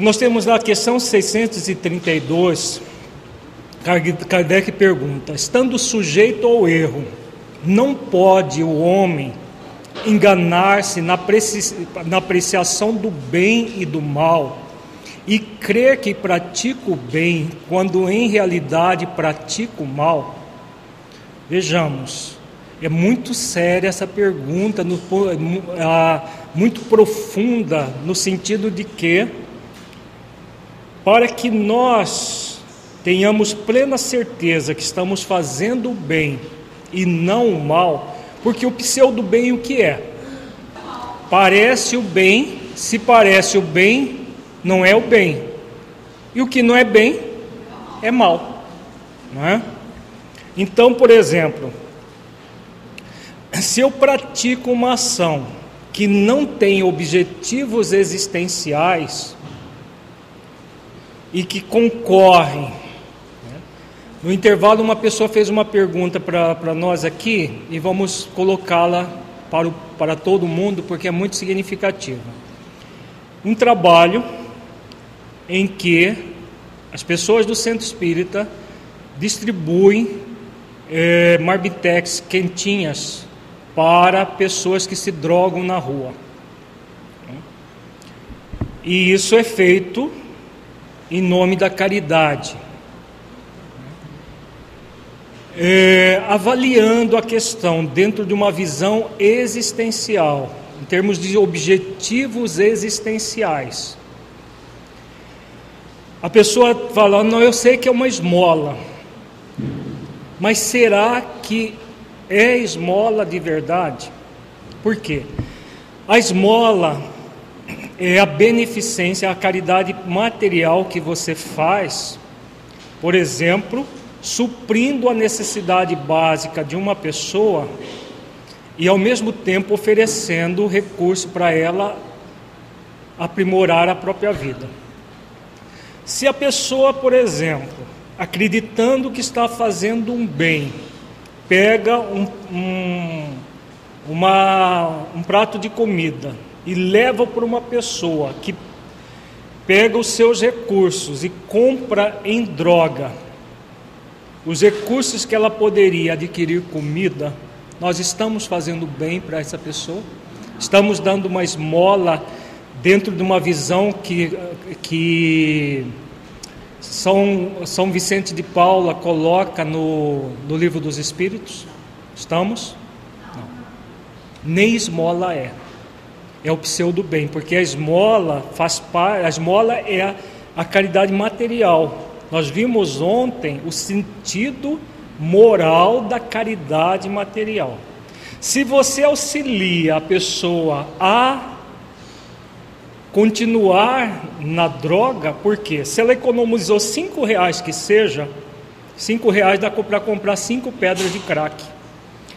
Nós temos na questão 632, Kardec pergunta: estando sujeito ao erro, não pode o homem enganar-se na apreciação do bem e do mal e crer que pratica o bem quando em realidade pratica o mal? Vejamos, é muito séria essa pergunta, muito profunda, no sentido de que, para que nós tenhamos plena certeza que estamos fazendo o bem e não o mal, porque o pseudo bem o que é? Parece o bem, se parece o bem, não é o bem. E o que não é bem é mal, não é? Então, por exemplo, se eu pratico uma ação que não tem objetivos existenciais e que concorrem. Né? No intervalo, uma pessoa fez uma pergunta para nós aqui e vamos colocá-la para, para todo mundo porque é muito significativa. Um trabalho em que as pessoas do centro espírita distribuem é, marbitex quentinhas para pessoas que se drogam na rua. E isso é feito em nome da caridade. É, avaliando a questão dentro de uma visão existencial, em termos de objetivos existenciais. A pessoa fala: Não, eu sei que é uma esmola, mas será que é esmola de verdade. Por quê? A esmola é a beneficência, a caridade material que você faz, por exemplo, suprindo a necessidade básica de uma pessoa e ao mesmo tempo oferecendo recurso para ela aprimorar a própria vida. Se a pessoa, por exemplo, acreditando que está fazendo um bem, pega um, um, uma, um prato de comida e leva para uma pessoa que pega os seus recursos e compra em droga os recursos que ela poderia adquirir comida, nós estamos fazendo bem para essa pessoa? Estamos dando uma esmola dentro de uma visão que, que são, São Vicente de Paula coloca no, no livro dos Espíritos? Estamos? Não. Nem esmola é. É o pseudo bem, porque a esmola faz parte, a esmola é a, a caridade material. Nós vimos ontem o sentido moral da caridade material. Se você auxilia a pessoa a continuar na droga, porque se ela economizou cinco reais que seja, cinco reais dá para comprar cinco pedras de crack.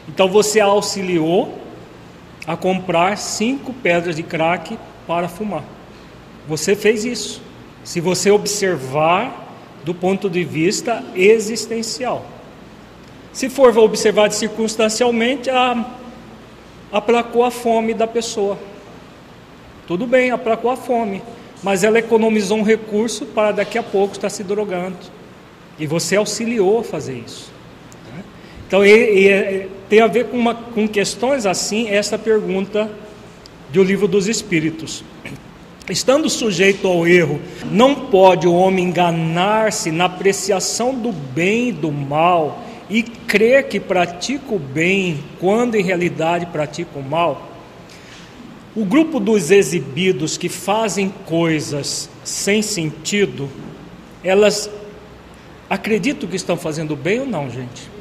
Então você a auxiliou a comprar cinco pedras de crack para fumar. Você fez isso. Se você observar do ponto de vista existencial. Se for observar circunstancialmente, a, aplacou a fome da pessoa. Tudo bem, aplacou a fome, mas ela economizou um recurso para daqui a pouco estar se drogando. E você auxiliou a fazer isso. Então, tem a ver com, uma, com questões assim, essa pergunta do livro dos Espíritos. Estando sujeito ao erro, não pode o homem enganar-se na apreciação do bem e do mal e crer que pratica o bem quando em realidade pratica o mal? O grupo dos exibidos que fazem coisas sem sentido, elas acreditam que estão fazendo bem ou não, gente?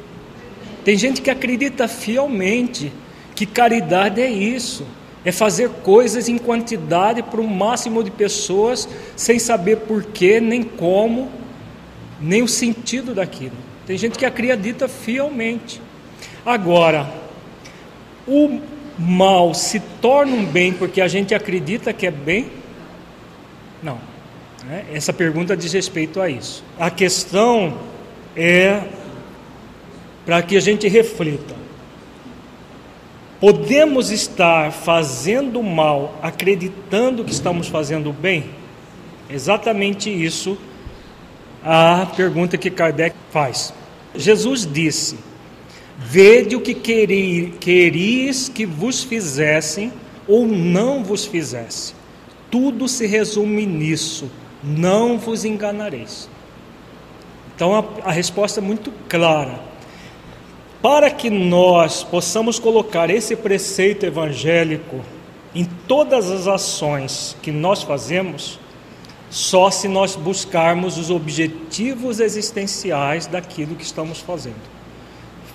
Tem gente que acredita fielmente que caridade é isso, é fazer coisas em quantidade para o máximo de pessoas sem saber porquê, nem como, nem o sentido daquilo. Tem gente que acredita fielmente. Agora, o mal se torna um bem porque a gente acredita que é bem? Não. Né? Essa pergunta diz respeito a isso. A questão é para que a gente reflita. Podemos estar fazendo mal acreditando que estamos fazendo bem? Exatamente isso a pergunta que Kardec faz. Jesus disse: Vede o que queri, queris que vos fizessem ou não vos fizesse. Tudo se resume nisso: não vos enganareis. Então a, a resposta é muito clara. Para que nós possamos colocar esse preceito evangélico em todas as ações que nós fazemos, só se nós buscarmos os objetivos existenciais daquilo que estamos fazendo.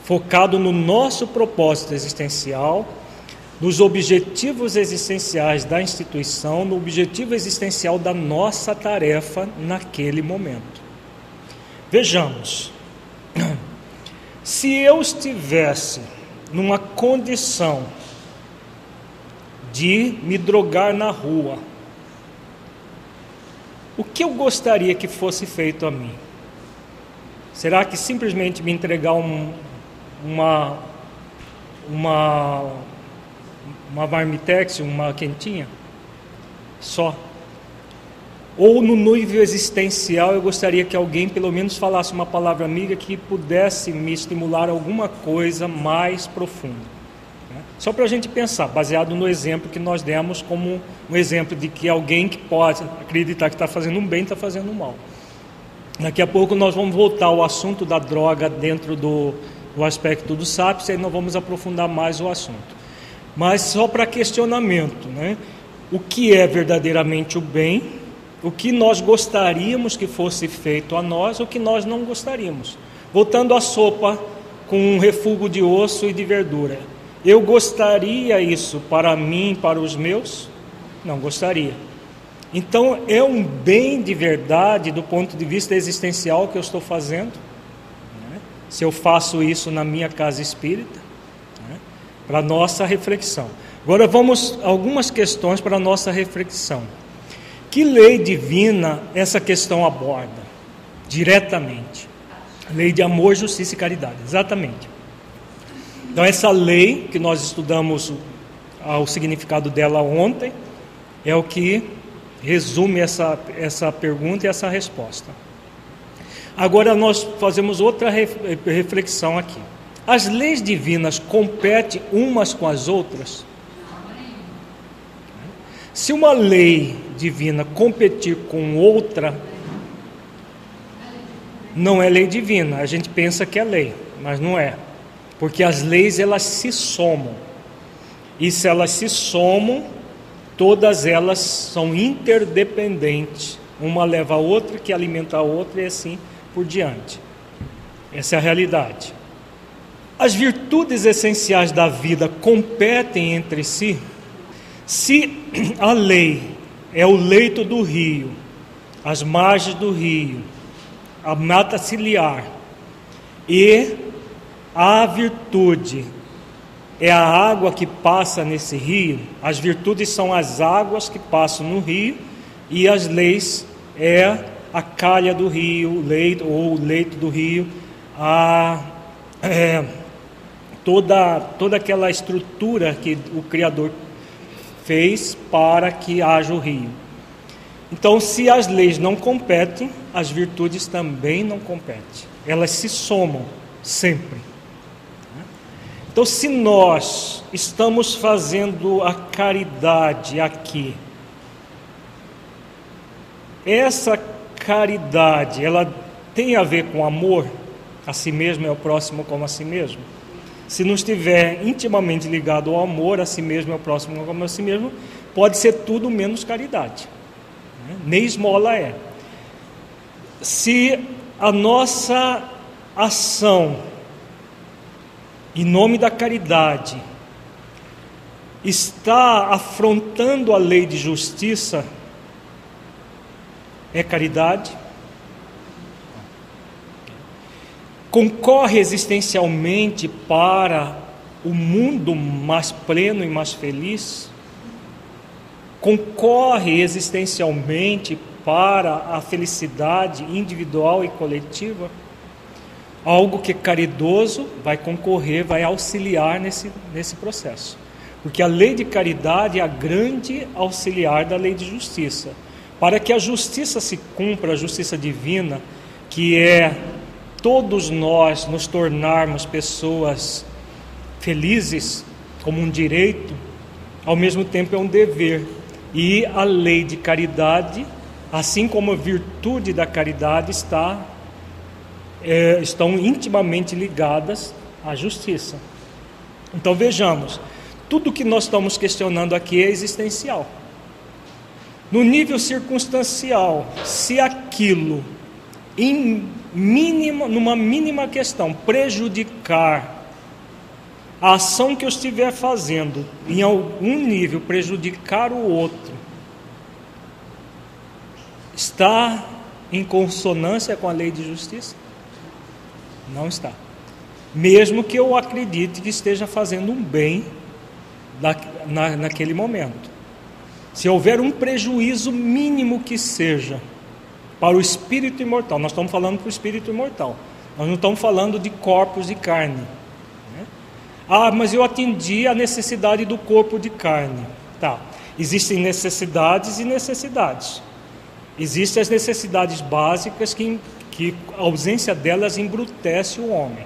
Focado no nosso propósito existencial, nos objetivos existenciais da instituição, no objetivo existencial da nossa tarefa naquele momento. Vejamos, se eu estivesse numa condição de me drogar na rua, o que eu gostaria que fosse feito a mim? Será que simplesmente me entregar um, uma uma uma marmitex, uma quentinha? Só. Ou no nível existencial, eu gostaria que alguém pelo menos falasse uma palavra amiga que pudesse me estimular alguma coisa mais profunda. Né? Só para a gente pensar, baseado no exemplo que nós demos como um exemplo de que alguém que pode acreditar que está fazendo um bem está fazendo um mal. Daqui a pouco nós vamos voltar ao assunto da droga dentro do, do aspecto do SAPS e aí nós vamos aprofundar mais o assunto. Mas só para questionamento, né? O que é verdadeiramente o bem o que nós gostaríamos que fosse feito a nós, o que nós não gostaríamos. Voltando à sopa com um refúgio de osso e de verdura. Eu gostaria isso para mim, para os meus? Não gostaria. Então é um bem de verdade do ponto de vista existencial que eu estou fazendo. Né? Se eu faço isso na minha casa espírita, né? para nossa reflexão. Agora vamos algumas questões para nossa reflexão. Que lei divina essa questão aborda? Diretamente. Lei de amor, justiça e caridade. Exatamente. Então, essa lei que nós estudamos o significado dela ontem é o que resume essa, essa pergunta e essa resposta. Agora nós fazemos outra reflexão aqui. As leis divinas competem umas com as outras? Se uma lei divina competir com outra, não é lei divina. A gente pensa que é lei, mas não é. Porque as leis elas se somam. E se elas se somam, todas elas são interdependentes. Uma leva a outra, que alimenta a outra e assim por diante. Essa é a realidade. As virtudes essenciais da vida competem entre si. Se a lei é o leito do rio, as margens do rio, a mata ciliar. E a virtude é a água que passa nesse rio. As virtudes são as águas que passam no rio e as leis é a calha do rio, leito ou o leito do rio, a é, toda toda aquela estrutura que o Criador fez para que haja o rio. Então, se as leis não competem, as virtudes também não competem. Elas se somam sempre. Então, se nós estamos fazendo a caridade aqui, essa caridade, ela tem a ver com amor a si mesmo e ao próximo como a si mesmo? Se não estiver intimamente ligado ao amor a si mesmo e ao próximo como a si mesmo, pode ser tudo menos caridade. Né? Nem esmola é. Se a nossa ação em nome da caridade está afrontando a lei de justiça, é caridade? Concorre existencialmente para o mundo mais pleno e mais feliz, concorre existencialmente para a felicidade individual e coletiva, algo que caridoso vai concorrer, vai auxiliar nesse, nesse processo. Porque a lei de caridade é a grande auxiliar da lei de justiça. Para que a justiça se cumpra, a justiça divina, que é todos nós nos tornarmos pessoas felizes como um direito, ao mesmo tempo é um dever. E a lei de caridade, assim como a virtude da caridade, está, é, estão intimamente ligadas à justiça. Então vejamos, tudo que nós estamos questionando aqui é existencial. No nível circunstancial, se aquilo mínima, numa mínima questão prejudicar a ação que eu estiver fazendo, em algum nível prejudicar o outro, está em consonância com a lei de justiça? Não está. Mesmo que eu acredite que esteja fazendo um bem na, na, naquele momento. Se houver um prejuízo mínimo que seja para o espírito imortal, nós estamos falando para o espírito imortal, nós não estamos falando de corpos de carne. Né? Ah, mas eu atendi a necessidade do corpo de carne. Tá. Existem necessidades e necessidades. Existem as necessidades básicas que, que a ausência delas embrutece o homem.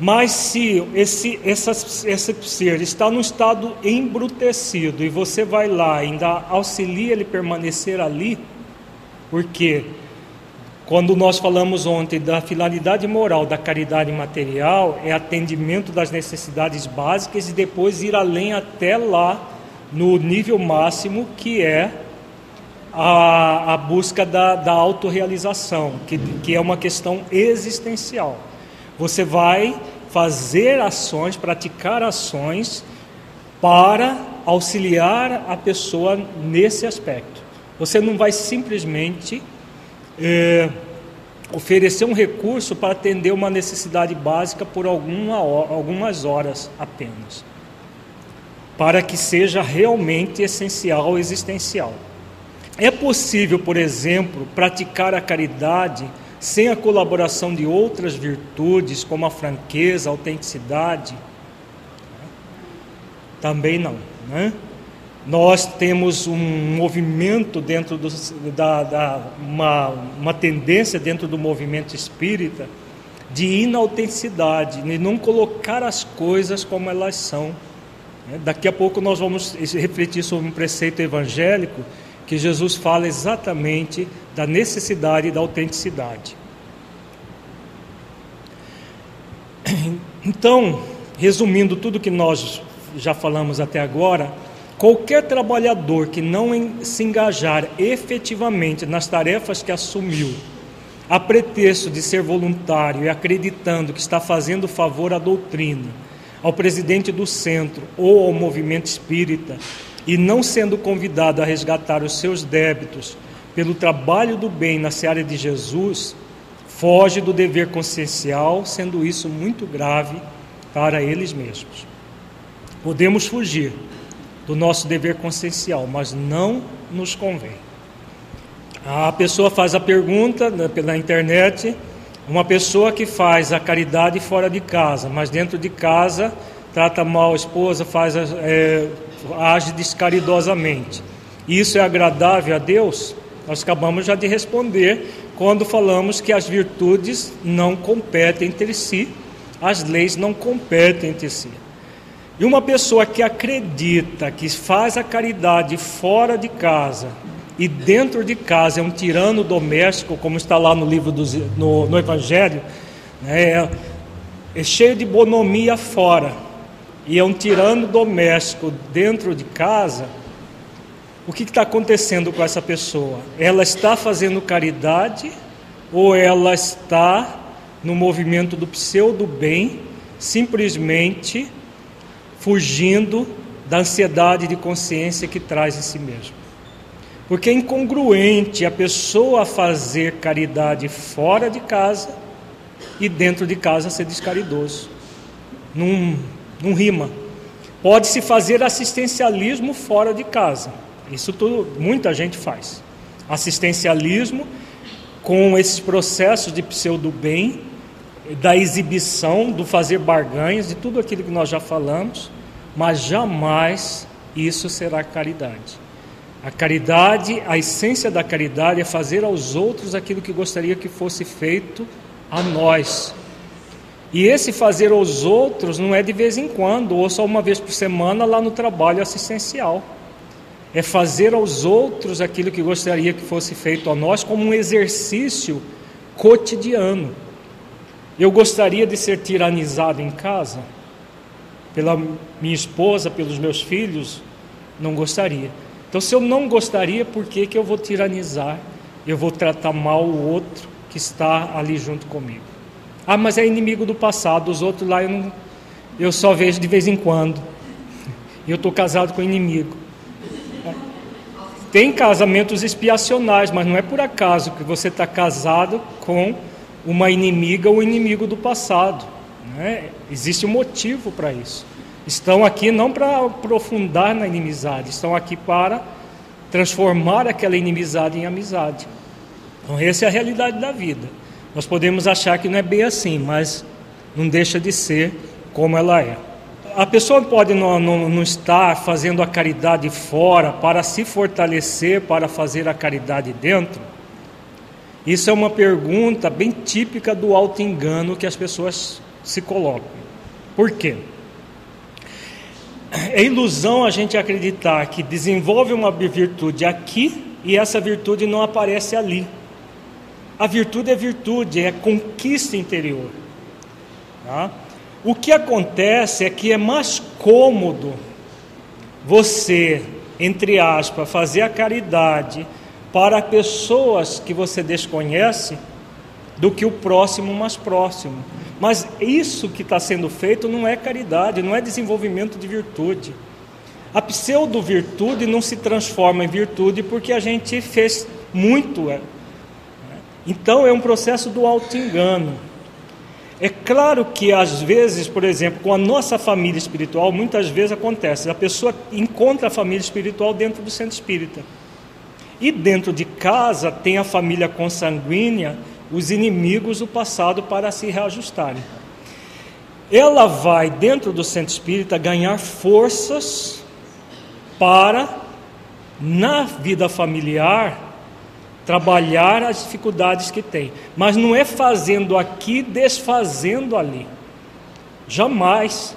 Mas se esse, essa, esse ser está no estado embrutecido e você vai lá e ainda auxilia ele permanecer ali, porque quando nós falamos ontem da finalidade moral da caridade material, é atendimento das necessidades básicas e depois ir além até lá no nível máximo que é a, a busca da, da autorrealização, que, que é uma questão existencial. Você vai fazer ações, praticar ações para auxiliar a pessoa nesse aspecto. Você não vai simplesmente é, oferecer um recurso para atender uma necessidade básica por alguma, algumas horas apenas, para que seja realmente essencial, existencial. É possível, por exemplo, praticar a caridade sem a colaboração de outras virtudes, como a franqueza, a autenticidade? Também não. Né? Nós temos um movimento dentro do, da, da uma, uma tendência dentro do movimento espírita de inautenticidade, de não colocar as coisas como elas são. Né? Daqui a pouco nós vamos refletir sobre um preceito evangélico que Jesus fala exatamente da necessidade da autenticidade. Então, resumindo tudo que nós já falamos até agora, qualquer trabalhador que não se engajar efetivamente nas tarefas que assumiu, a pretexto de ser voluntário e acreditando que está fazendo favor à doutrina, ao presidente do centro ou ao movimento espírita, e não sendo convidado a resgatar os seus débitos pelo trabalho do bem na seara de Jesus, foge do dever consciencial, sendo isso muito grave para eles mesmos. Podemos fugir do nosso dever consciencial, mas não nos convém. A pessoa faz a pergunta né, pela internet, uma pessoa que faz a caridade fora de casa, mas dentro de casa trata mal a esposa, faz é, age descaridosamente. Isso é agradável a Deus? Nós acabamos já de responder quando falamos que as virtudes não competem entre si, as leis não competem entre si. E uma pessoa que acredita que faz a caridade fora de casa e dentro de casa é um tirano doméstico, como está lá no livro do no, no Evangelho, né, é, é cheio de bonomia fora e é um tirano doméstico dentro de casa, o que está acontecendo com essa pessoa? Ela está fazendo caridade ou ela está no movimento do pseudo-bem, simplesmente fugindo da ansiedade de consciência que traz em si mesmo? Porque é incongruente a pessoa fazer caridade fora de casa e dentro de casa ser descaridoso. Não não rima. Pode-se fazer assistencialismo fora de casa. Isso tudo, muita gente faz. Assistencialismo com esses processos de pseudo-bem, da exibição, do fazer barganhas, de tudo aquilo que nós já falamos, mas jamais isso será caridade. A caridade, a essência da caridade é fazer aos outros aquilo que gostaria que fosse feito a nós. E esse fazer aos outros não é de vez em quando, ou só uma vez por semana lá no trabalho assistencial. É fazer aos outros aquilo que gostaria que fosse feito a nós como um exercício cotidiano. Eu gostaria de ser tiranizado em casa pela minha esposa, pelos meus filhos? Não gostaria. Então, se eu não gostaria, por que, que eu vou tiranizar? Eu vou tratar mal o outro que está ali junto comigo. Ah, mas é inimigo do passado, os outros lá eu, não, eu só vejo de vez em quando. Eu estou casado com inimigo. Tem casamentos expiacionais, mas não é por acaso que você está casado com uma inimiga ou inimigo do passado. Né? Existe um motivo para isso. Estão aqui não para aprofundar na inimizade, estão aqui para transformar aquela inimizade em amizade. Então, essa é a realidade da vida. Nós podemos achar que não é bem assim, mas não deixa de ser como ela é. A pessoa pode não, não, não estar fazendo a caridade fora para se fortalecer, para fazer a caridade dentro. Isso é uma pergunta bem típica do auto-engano que as pessoas se colocam. Por quê? É ilusão a gente acreditar que desenvolve uma virtude aqui e essa virtude não aparece ali. A virtude é virtude, é conquista interior. Tá? O que acontece é que é mais cômodo você, entre aspas, fazer a caridade para pessoas que você desconhece do que o próximo mais próximo. Mas isso que está sendo feito não é caridade, não é desenvolvimento de virtude. A pseudo-virtude não se transforma em virtude porque a gente fez muito é, então é um processo do auto-engano. É claro que às vezes, por exemplo, com a nossa família espiritual, muitas vezes acontece, a pessoa encontra a família espiritual dentro do centro espírita. E dentro de casa tem a família consanguínea, os inimigos do passado para se reajustarem. Ela vai dentro do centro espírita ganhar forças para na vida familiar trabalhar as dificuldades que tem, mas não é fazendo aqui, desfazendo ali. Jamais.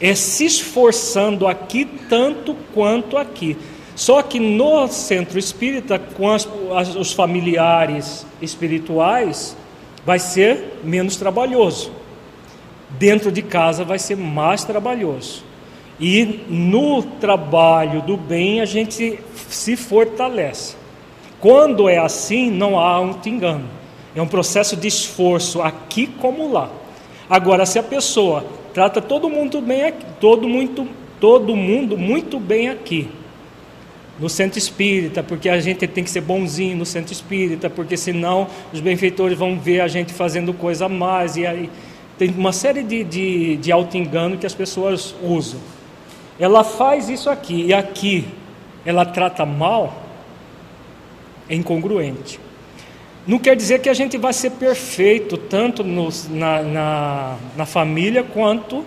É se esforçando aqui tanto quanto aqui. Só que no centro espírita, com as, as, os familiares espirituais, vai ser menos trabalhoso. Dentro de casa vai ser mais trabalhoso. E no trabalho do bem a gente se fortalece. Quando é assim, não há um engano. É um processo de esforço aqui como lá. Agora, se a pessoa trata todo mundo bem todo muito, todo mundo muito bem aqui, no centro espírita, porque a gente tem que ser bonzinho no centro espírita, porque senão os benfeitores vão ver a gente fazendo coisa a mais, e aí tem uma série de, de, de auto-engano que as pessoas usam. Ela faz isso aqui, e aqui ela trata mal, é incongruente. Não quer dizer que a gente vai ser perfeito, tanto no, na, na, na família quanto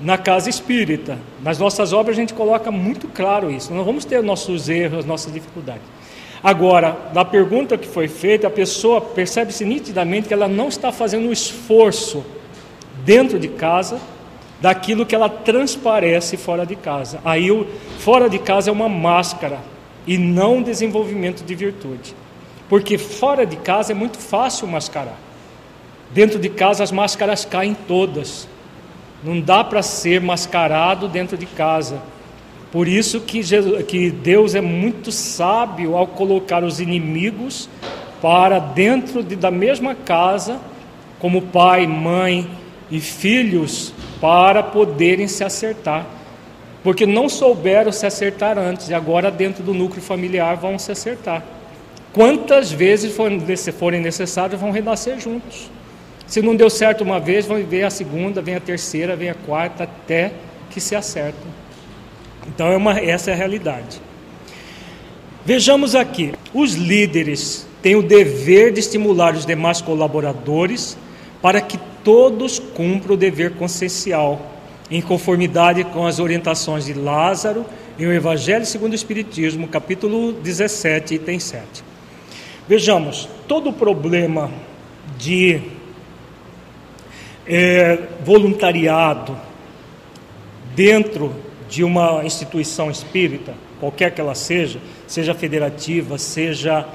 na casa espírita. Nas nossas obras a gente coloca muito claro isso. Nós vamos ter nossos erros, nossas dificuldades. Agora, na pergunta que foi feita, a pessoa percebe-se nitidamente que ela não está fazendo um esforço dentro de casa daquilo que ela transparece fora de casa. Aí, o fora de casa é uma máscara e não desenvolvimento de virtude. Porque fora de casa é muito fácil mascarar. Dentro de casa as máscaras caem todas. Não dá para ser mascarado dentro de casa. Por isso que, Jesus, que Deus é muito sábio ao colocar os inimigos para dentro de, da mesma casa, como pai, mãe e filhos, para poderem se acertar porque não souberam se acertar antes e agora, dentro do núcleo familiar, vão se acertar. Quantas vezes forem necessárias, vão renascer juntos. Se não deu certo uma vez, vão ver a segunda, vem a terceira, vem a quarta, até que se acertam. Então, é uma, essa é a realidade. Vejamos aqui: os líderes têm o dever de estimular os demais colaboradores para que todos cumpram o dever consciencial em conformidade com as orientações de Lázaro em O Evangelho segundo o Espiritismo, capítulo 17, item 7. Vejamos, todo o problema de é, voluntariado dentro de uma instituição espírita, qualquer que ela seja, seja federativa, seja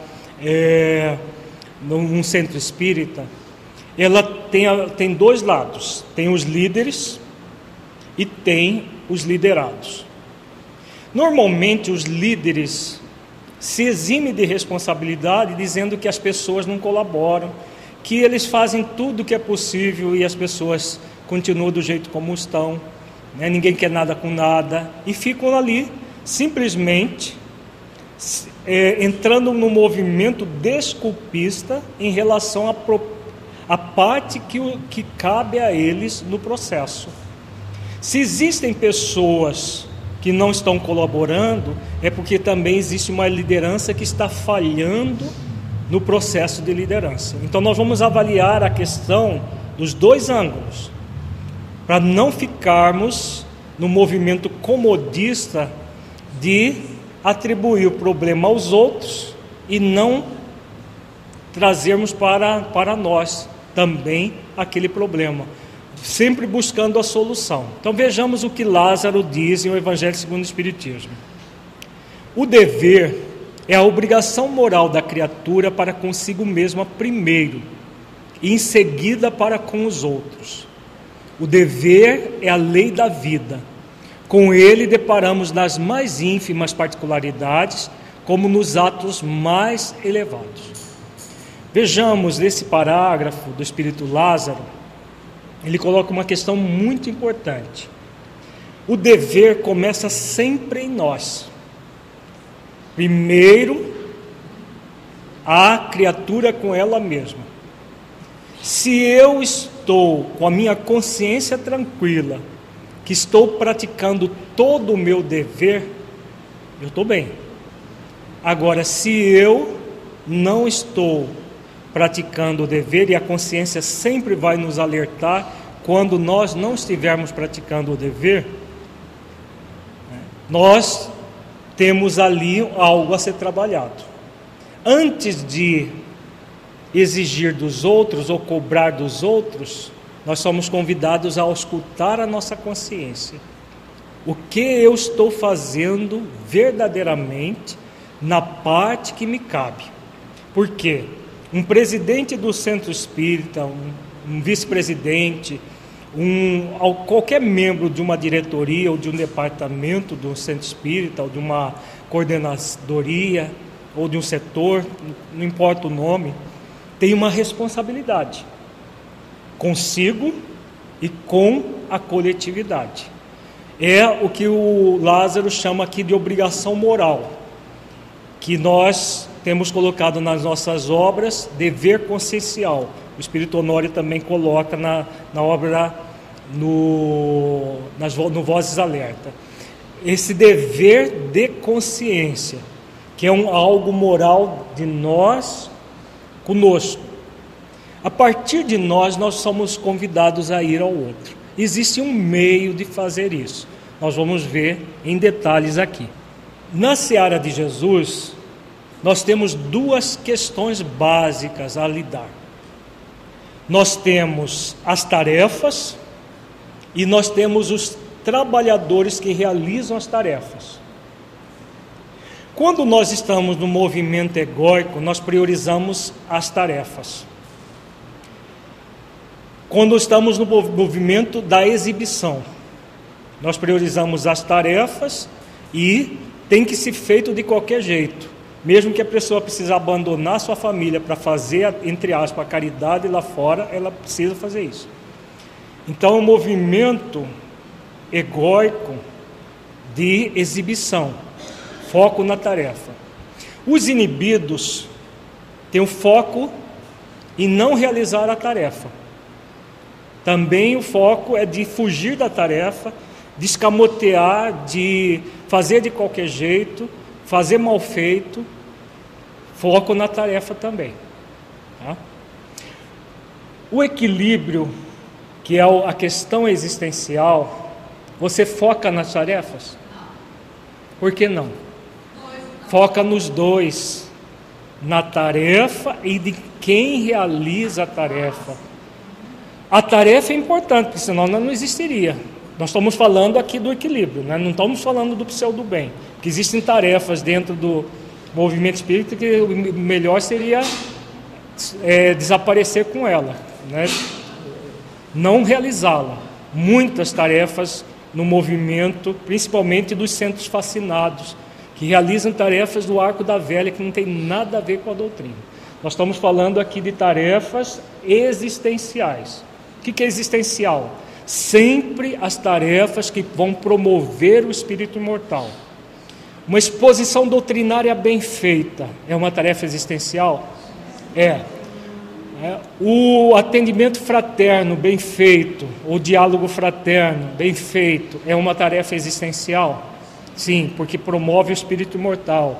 é, num centro espírita, ela tem, tem dois lados: tem os líderes e tem os liderados. Normalmente, os líderes se eximem de responsabilidade dizendo que as pessoas não colaboram, que eles fazem tudo o que é possível e as pessoas continuam do jeito como estão, né? ninguém quer nada com nada, e ficam ali simplesmente é, entrando no movimento desculpista em relação à, à parte que, que cabe a eles no processo. Se existem pessoas que não estão colaborando, é porque também existe uma liderança que está falhando no processo de liderança. Então, nós vamos avaliar a questão dos dois ângulos, para não ficarmos no movimento comodista de atribuir o problema aos outros e não trazermos para, para nós também aquele problema, sempre buscando a solução. Então vejamos o que Lázaro diz em o Evangelho segundo o Espiritismo. O dever é a obrigação moral da criatura para consigo mesma primeiro, e em seguida para com os outros. O dever é a lei da vida com ele deparamos nas mais ínfimas particularidades, como nos atos mais elevados. Vejamos nesse parágrafo do Espírito Lázaro, ele coloca uma questão muito importante. O dever começa sempre em nós. Primeiro, a criatura com ela mesma. Se eu estou com a minha consciência tranquila, que estou praticando todo o meu dever, eu estou bem. Agora, se eu não estou praticando o dever, e a consciência sempre vai nos alertar quando nós não estivermos praticando o dever, nós temos ali algo a ser trabalhado. Antes de exigir dos outros ou cobrar dos outros, nós somos convidados a auscultar a nossa consciência. O que eu estou fazendo verdadeiramente na parte que me cabe? Por quê? Um presidente do centro espírita, um, um vice-presidente, um, qualquer membro de uma diretoria ou de um departamento do centro espírita, ou de uma coordenadoria, ou de um setor, não importa o nome, tem uma responsabilidade consigo e com a coletividade. É o que o Lázaro chama aqui de obrigação moral, que nós temos colocado nas nossas obras, dever consciencial. O Espírito Honório também coloca na, na obra no, nas, no Vozes Alerta. Esse dever de consciência, que é um algo moral de nós conosco a partir de nós, nós somos convidados a ir ao outro. Existe um meio de fazer isso. Nós vamos ver em detalhes aqui. Na seara de Jesus, nós temos duas questões básicas a lidar. Nós temos as tarefas e nós temos os trabalhadores que realizam as tarefas. Quando nós estamos no movimento egóico, nós priorizamos as tarefas quando estamos no movimento da exibição. Nós priorizamos as tarefas e tem que ser feito de qualquer jeito. Mesmo que a pessoa precise abandonar sua família para fazer, entre aspas, a caridade lá fora, ela precisa fazer isso. Então, o movimento egóico de exibição, foco na tarefa. Os inibidos têm o foco em não realizar a tarefa. Também o foco é de fugir da tarefa, de escamotear, de fazer de qualquer jeito, fazer mal feito. Foco na tarefa também. Tá? O equilíbrio, que é a questão existencial, você foca nas tarefas? Por que não? Foca nos dois, na tarefa e de quem realiza a tarefa. A tarefa é importante, porque senão não existiria. Nós estamos falando aqui do equilíbrio, né? não estamos falando do pseudo bem, que existem tarefas dentro do movimento espírita que o melhor seria é, desaparecer com ela, né? não realizá-la. Muitas tarefas no movimento, principalmente dos centros fascinados, que realizam tarefas do arco da velha que não tem nada a ver com a doutrina. Nós estamos falando aqui de tarefas existenciais. O que é existencial? Sempre as tarefas que vão promover o espírito imortal. Uma exposição doutrinária bem feita é uma tarefa existencial? É. é. O atendimento fraterno bem feito, o diálogo fraterno bem feito, é uma tarefa existencial? Sim, porque promove o espírito imortal.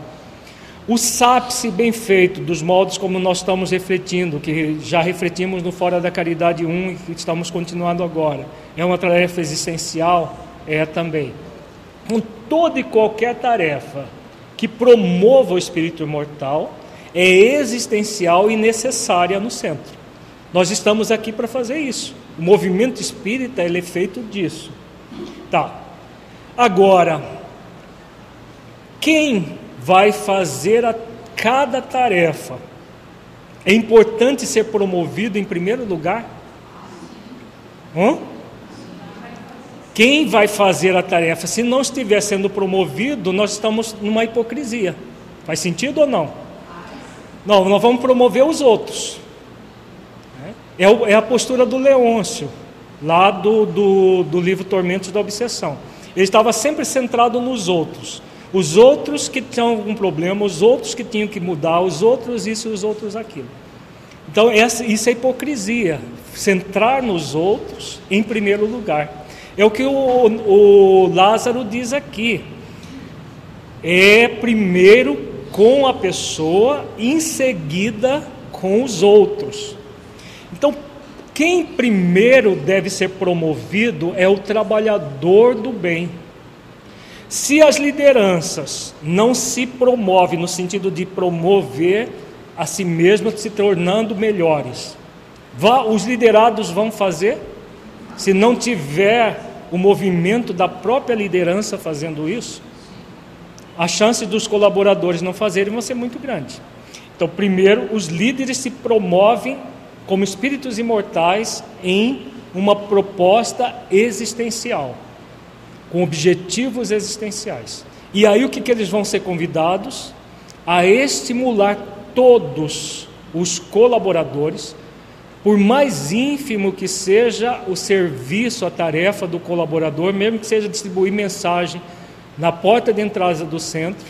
O SAPSE bem feito, dos moldes como nós estamos refletindo, que já refletimos no Fora da Caridade 1 e que estamos continuando agora, é uma tarefa existencial? É também. Com toda e qualquer tarefa que promova o espírito imortal, é existencial e necessária no centro. Nós estamos aqui para fazer isso. O movimento espírita ele é feito disso. Tá. Agora, quem vai fazer a cada tarefa é importante ser promovido em primeiro lugar? Hã? Quem vai fazer a tarefa? Se não estiver sendo promovido, nós estamos numa hipocrisia. Faz sentido ou não? Não, nós vamos promover os outros. É, é a postura do Leôncio, lá do, do, do livro Tormentos da Obsessão. Ele estava sempre centrado nos outros. Os outros que tinham algum problema, os outros que tinham que mudar, os outros isso os outros aquilo. Então, essa, isso é hipocrisia. Centrar nos outros em primeiro lugar. É o que o, o Lázaro diz aqui. É primeiro com a pessoa, em seguida com os outros. Então, quem primeiro deve ser promovido é o trabalhador do bem. Se as lideranças não se promovem no sentido de promover a si mesmas, se tornando melhores, os liderados vão fazer? Se não tiver o movimento da própria liderança fazendo isso, a chance dos colaboradores não fazerem vai ser muito grande. Então, primeiro, os líderes se promovem como espíritos imortais em uma proposta existencial, com objetivos existenciais. E aí o que, que eles vão ser convidados? A estimular todos os colaboradores, por mais ínfimo que seja o serviço, a tarefa do colaborador, mesmo que seja distribuir mensagem na porta de entrada do centro,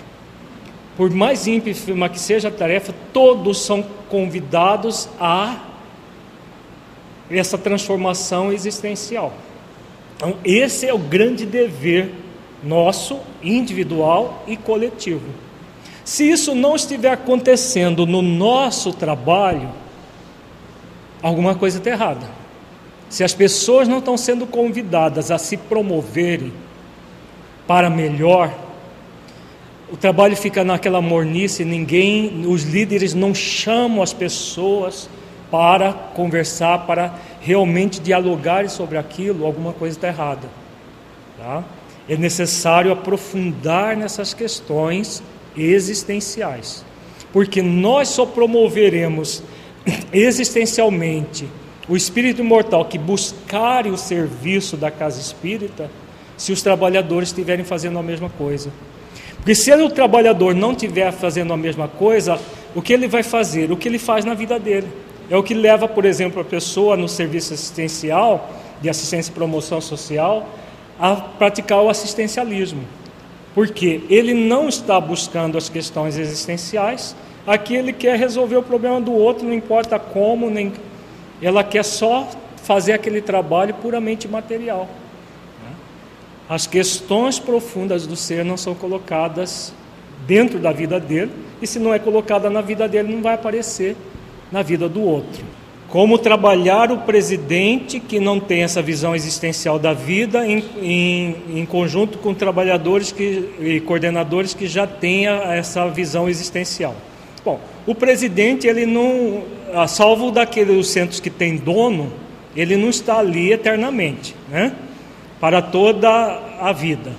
por mais ínfima que seja a tarefa, todos são convidados a essa transformação existencial. Então, esse é o grande dever nosso, individual e coletivo. Se isso não estiver acontecendo no nosso trabalho, alguma coisa está errada. Se as pessoas não estão sendo convidadas a se promoverem, para melhor, o trabalho fica naquela mornice, ninguém, os líderes não chamam as pessoas para conversar, para realmente dialogar sobre aquilo, alguma coisa está errada. Tá? É necessário aprofundar nessas questões existenciais, porque nós só promoveremos existencialmente o espírito imortal que buscar o serviço da casa espírita se os trabalhadores estiverem fazendo a mesma coisa. Porque se o trabalhador não estiver fazendo a mesma coisa, o que ele vai fazer? O que ele faz na vida dele. É o que leva, por exemplo, a pessoa no serviço assistencial, de assistência e promoção social, a praticar o assistencialismo. Porque ele não está buscando as questões existenciais, aqui ele quer resolver o problema do outro, não importa como, nem ela quer só fazer aquele trabalho puramente material. As questões profundas do ser não são colocadas dentro da vida dele, e se não é colocada na vida dele, não vai aparecer na vida do outro. como trabalhar o presidente que não tem essa visão existencial da vida em, em, em conjunto com trabalhadores que, e coordenadores que já tenham essa visão existencial. Bom, o presidente, ele não, a salvo daqueles centros que tem dono, ele não está ali eternamente, né? para toda a vida.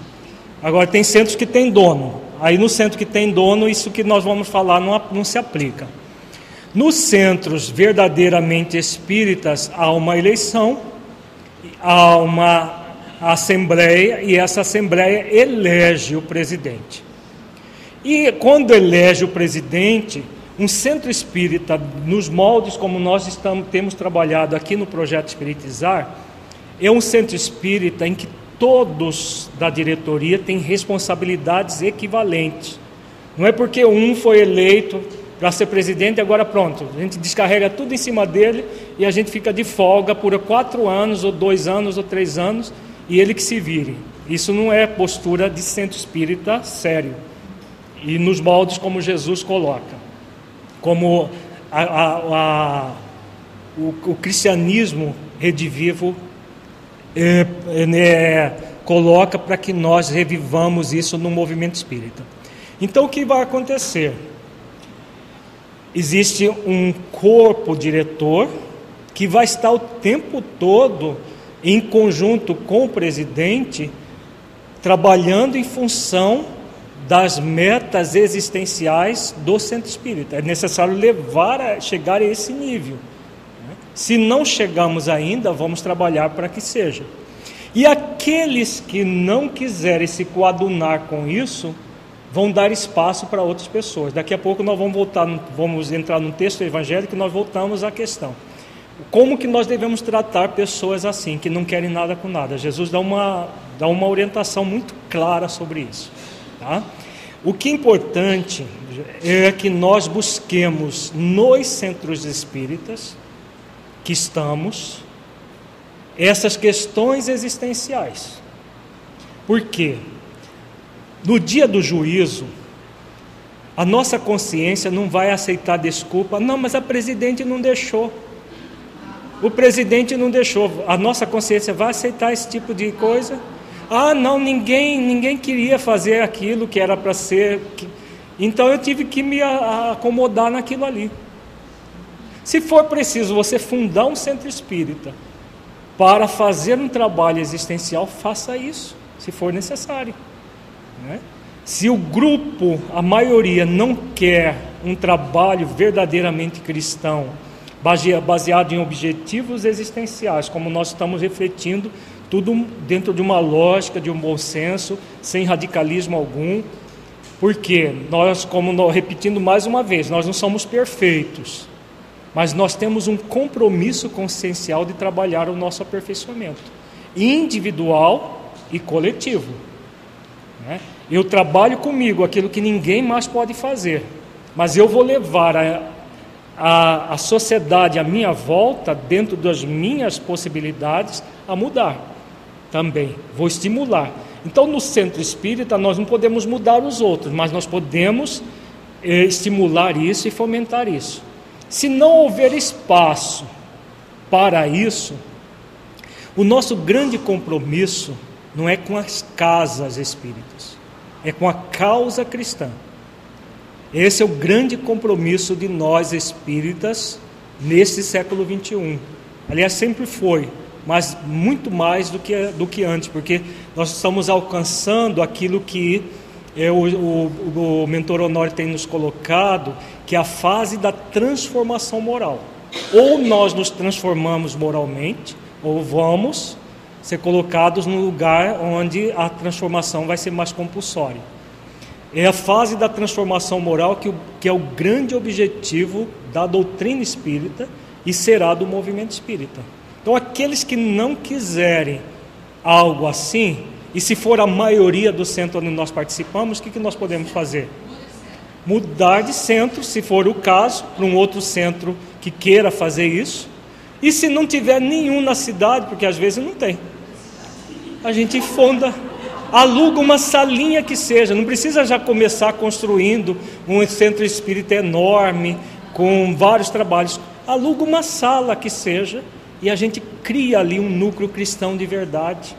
Agora, tem centros que tem dono. Aí, no centro que tem dono, isso que nós vamos falar não, não se aplica. Nos centros verdadeiramente espíritas há uma eleição, há uma assembleia e essa assembleia elege o presidente. E quando elege o presidente, um centro espírita, nos moldes como nós estamos, temos trabalhado aqui no projeto Espiritizar, é um centro espírita em que todos da diretoria têm responsabilidades equivalentes. Não é porque um foi eleito para ser presidente, agora pronto, a gente descarrega tudo em cima dele e a gente fica de folga por quatro anos, ou dois anos, ou três anos, e ele que se vire. Isso não é postura de centro espírita sério. E nos moldes como Jesus coloca. Como a, a, a, o, o, cristianismo redivivo é, é, coloca para que nós revivamos isso no movimento espírita. Então o que vai acontecer? Existe um corpo diretor que vai estar o tempo todo em conjunto com o presidente, trabalhando em função das metas existenciais do centro espírita. É necessário levar a chegar a esse nível. Né? Se não chegamos ainda, vamos trabalhar para que seja. E aqueles que não quiserem se coadunar com isso, vão dar espaço para outras pessoas. Daqui a pouco nós vamos voltar, vamos entrar no texto evangélico e nós voltamos à questão. Como que nós devemos tratar pessoas assim, que não querem nada com nada? Jesus dá uma, dá uma orientação muito clara sobre isso. Tá? O que é importante é que nós busquemos nos centros espíritas que estamos essas questões existenciais. Por quê? No dia do juízo, a nossa consciência não vai aceitar desculpa. Não, mas a presidente não deixou. O presidente não deixou. A nossa consciência vai aceitar esse tipo de coisa? Ah, não, ninguém, ninguém queria fazer aquilo que era para ser. Então eu tive que me acomodar naquilo ali. Se for preciso você fundar um centro espírita para fazer um trabalho existencial, faça isso, se for necessário. Né? Se o grupo, a maioria, não quer um trabalho verdadeiramente cristão, baseado em objetivos existenciais, como nós estamos refletindo, tudo dentro de uma lógica, de um bom senso, sem radicalismo algum, porque nós, como repetindo mais uma vez, nós não somos perfeitos, mas nós temos um compromisso consciencial de trabalhar o nosso aperfeiçoamento, individual e coletivo. Né? Eu trabalho comigo aquilo que ninguém mais pode fazer, mas eu vou levar a, a, a sociedade à minha volta, dentro das minhas possibilidades, a mudar também. Vou estimular. Então, no centro espírita, nós não podemos mudar os outros, mas nós podemos eh, estimular isso e fomentar isso. Se não houver espaço para isso, o nosso grande compromisso não é com as casas espíritas, é com a causa cristã. Esse é o grande compromisso de nós espíritas nesse século 21. Aliás, sempre foi, mas muito mais do que, do que antes, porque nós estamos alcançando aquilo que é, o, o, o mentor Honório tem nos colocado, que é a fase da transformação moral. Ou nós nos transformamos moralmente, ou vamos ser colocados no lugar onde a transformação vai ser mais compulsória. É a fase da transformação moral que, que é o grande objetivo da doutrina espírita e será do movimento espírita. Então, aqueles que não quiserem algo assim, e se for a maioria do centro onde nós participamos, o que, que nós podemos fazer? Mudar de centro, se for o caso, para um outro centro que queira fazer isso. E se não tiver nenhum na cidade, porque às vezes não tem a gente fonda, aluga uma salinha que seja, não precisa já começar construindo um centro espírita enorme, com vários trabalhos. aluga uma sala que seja e a gente cria ali um núcleo cristão de verdade.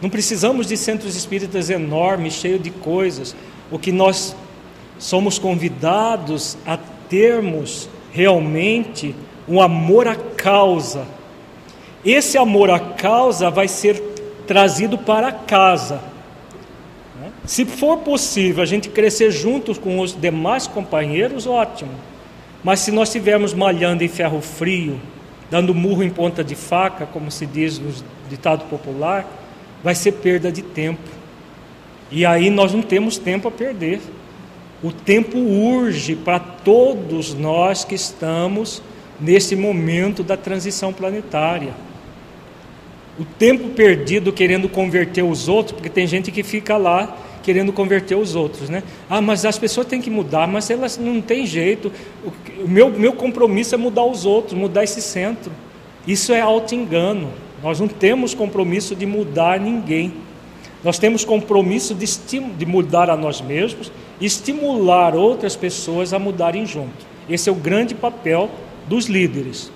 Não precisamos de centros espíritas enormes, cheios de coisas. O que nós somos convidados a termos realmente um amor à causa. Esse amor à causa vai ser trazido para casa. Se for possível a gente crescer juntos com os demais companheiros, ótimo. Mas se nós estivermos malhando em ferro frio, dando murro em ponta de faca, como se diz no ditado popular, vai ser perda de tempo. E aí nós não temos tempo a perder. O tempo urge para todos nós que estamos nesse momento da transição planetária. O tempo perdido querendo converter os outros, porque tem gente que fica lá querendo converter os outros, né? Ah, mas as pessoas têm que mudar, mas elas não têm jeito. O meu, meu compromisso é mudar os outros, mudar esse centro. Isso é auto-engano. Nós não temos compromisso de mudar ninguém. Nós temos compromisso de, de mudar a nós mesmos e estimular outras pessoas a mudarem junto. Esse é o grande papel dos líderes.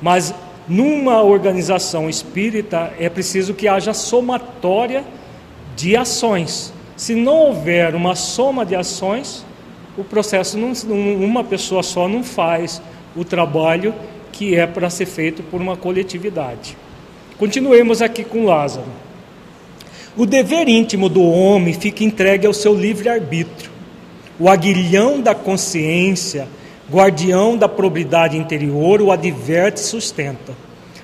Mas numa organização espírita é preciso que haja somatória de ações. Se não houver uma soma de ações, o processo, não, uma pessoa só não faz o trabalho que é para ser feito por uma coletividade. Continuemos aqui com Lázaro. O dever íntimo do homem fica entregue ao seu livre-arbítrio. O aguilhão da consciência, guardião da probidade interior, o adverte e sustenta,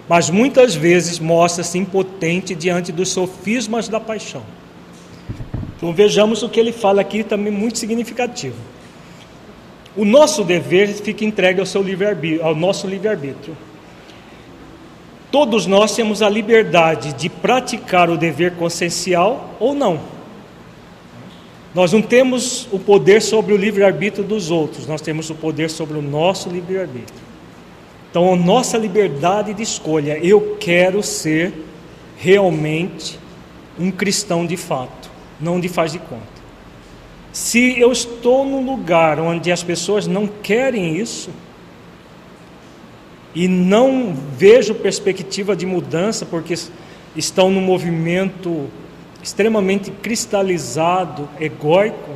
mas muitas vezes mostra-se impotente diante dos sofismas da paixão. Então vejamos o que ele fala aqui também muito significativo. O nosso dever fica entregue ao seu livre ao nosso livre-arbítrio. Todos nós temos a liberdade de praticar o dever consciencial ou não. Nós não temos o poder sobre o livre-arbítrio dos outros, nós temos o poder sobre o nosso livre-arbítrio. Então, a nossa liberdade de escolha, eu quero ser realmente um cristão de fato não de faz de conta. Se eu estou num lugar onde as pessoas não querem isso, e não vejo perspectiva de mudança, porque estão num movimento extremamente cristalizado, egóico,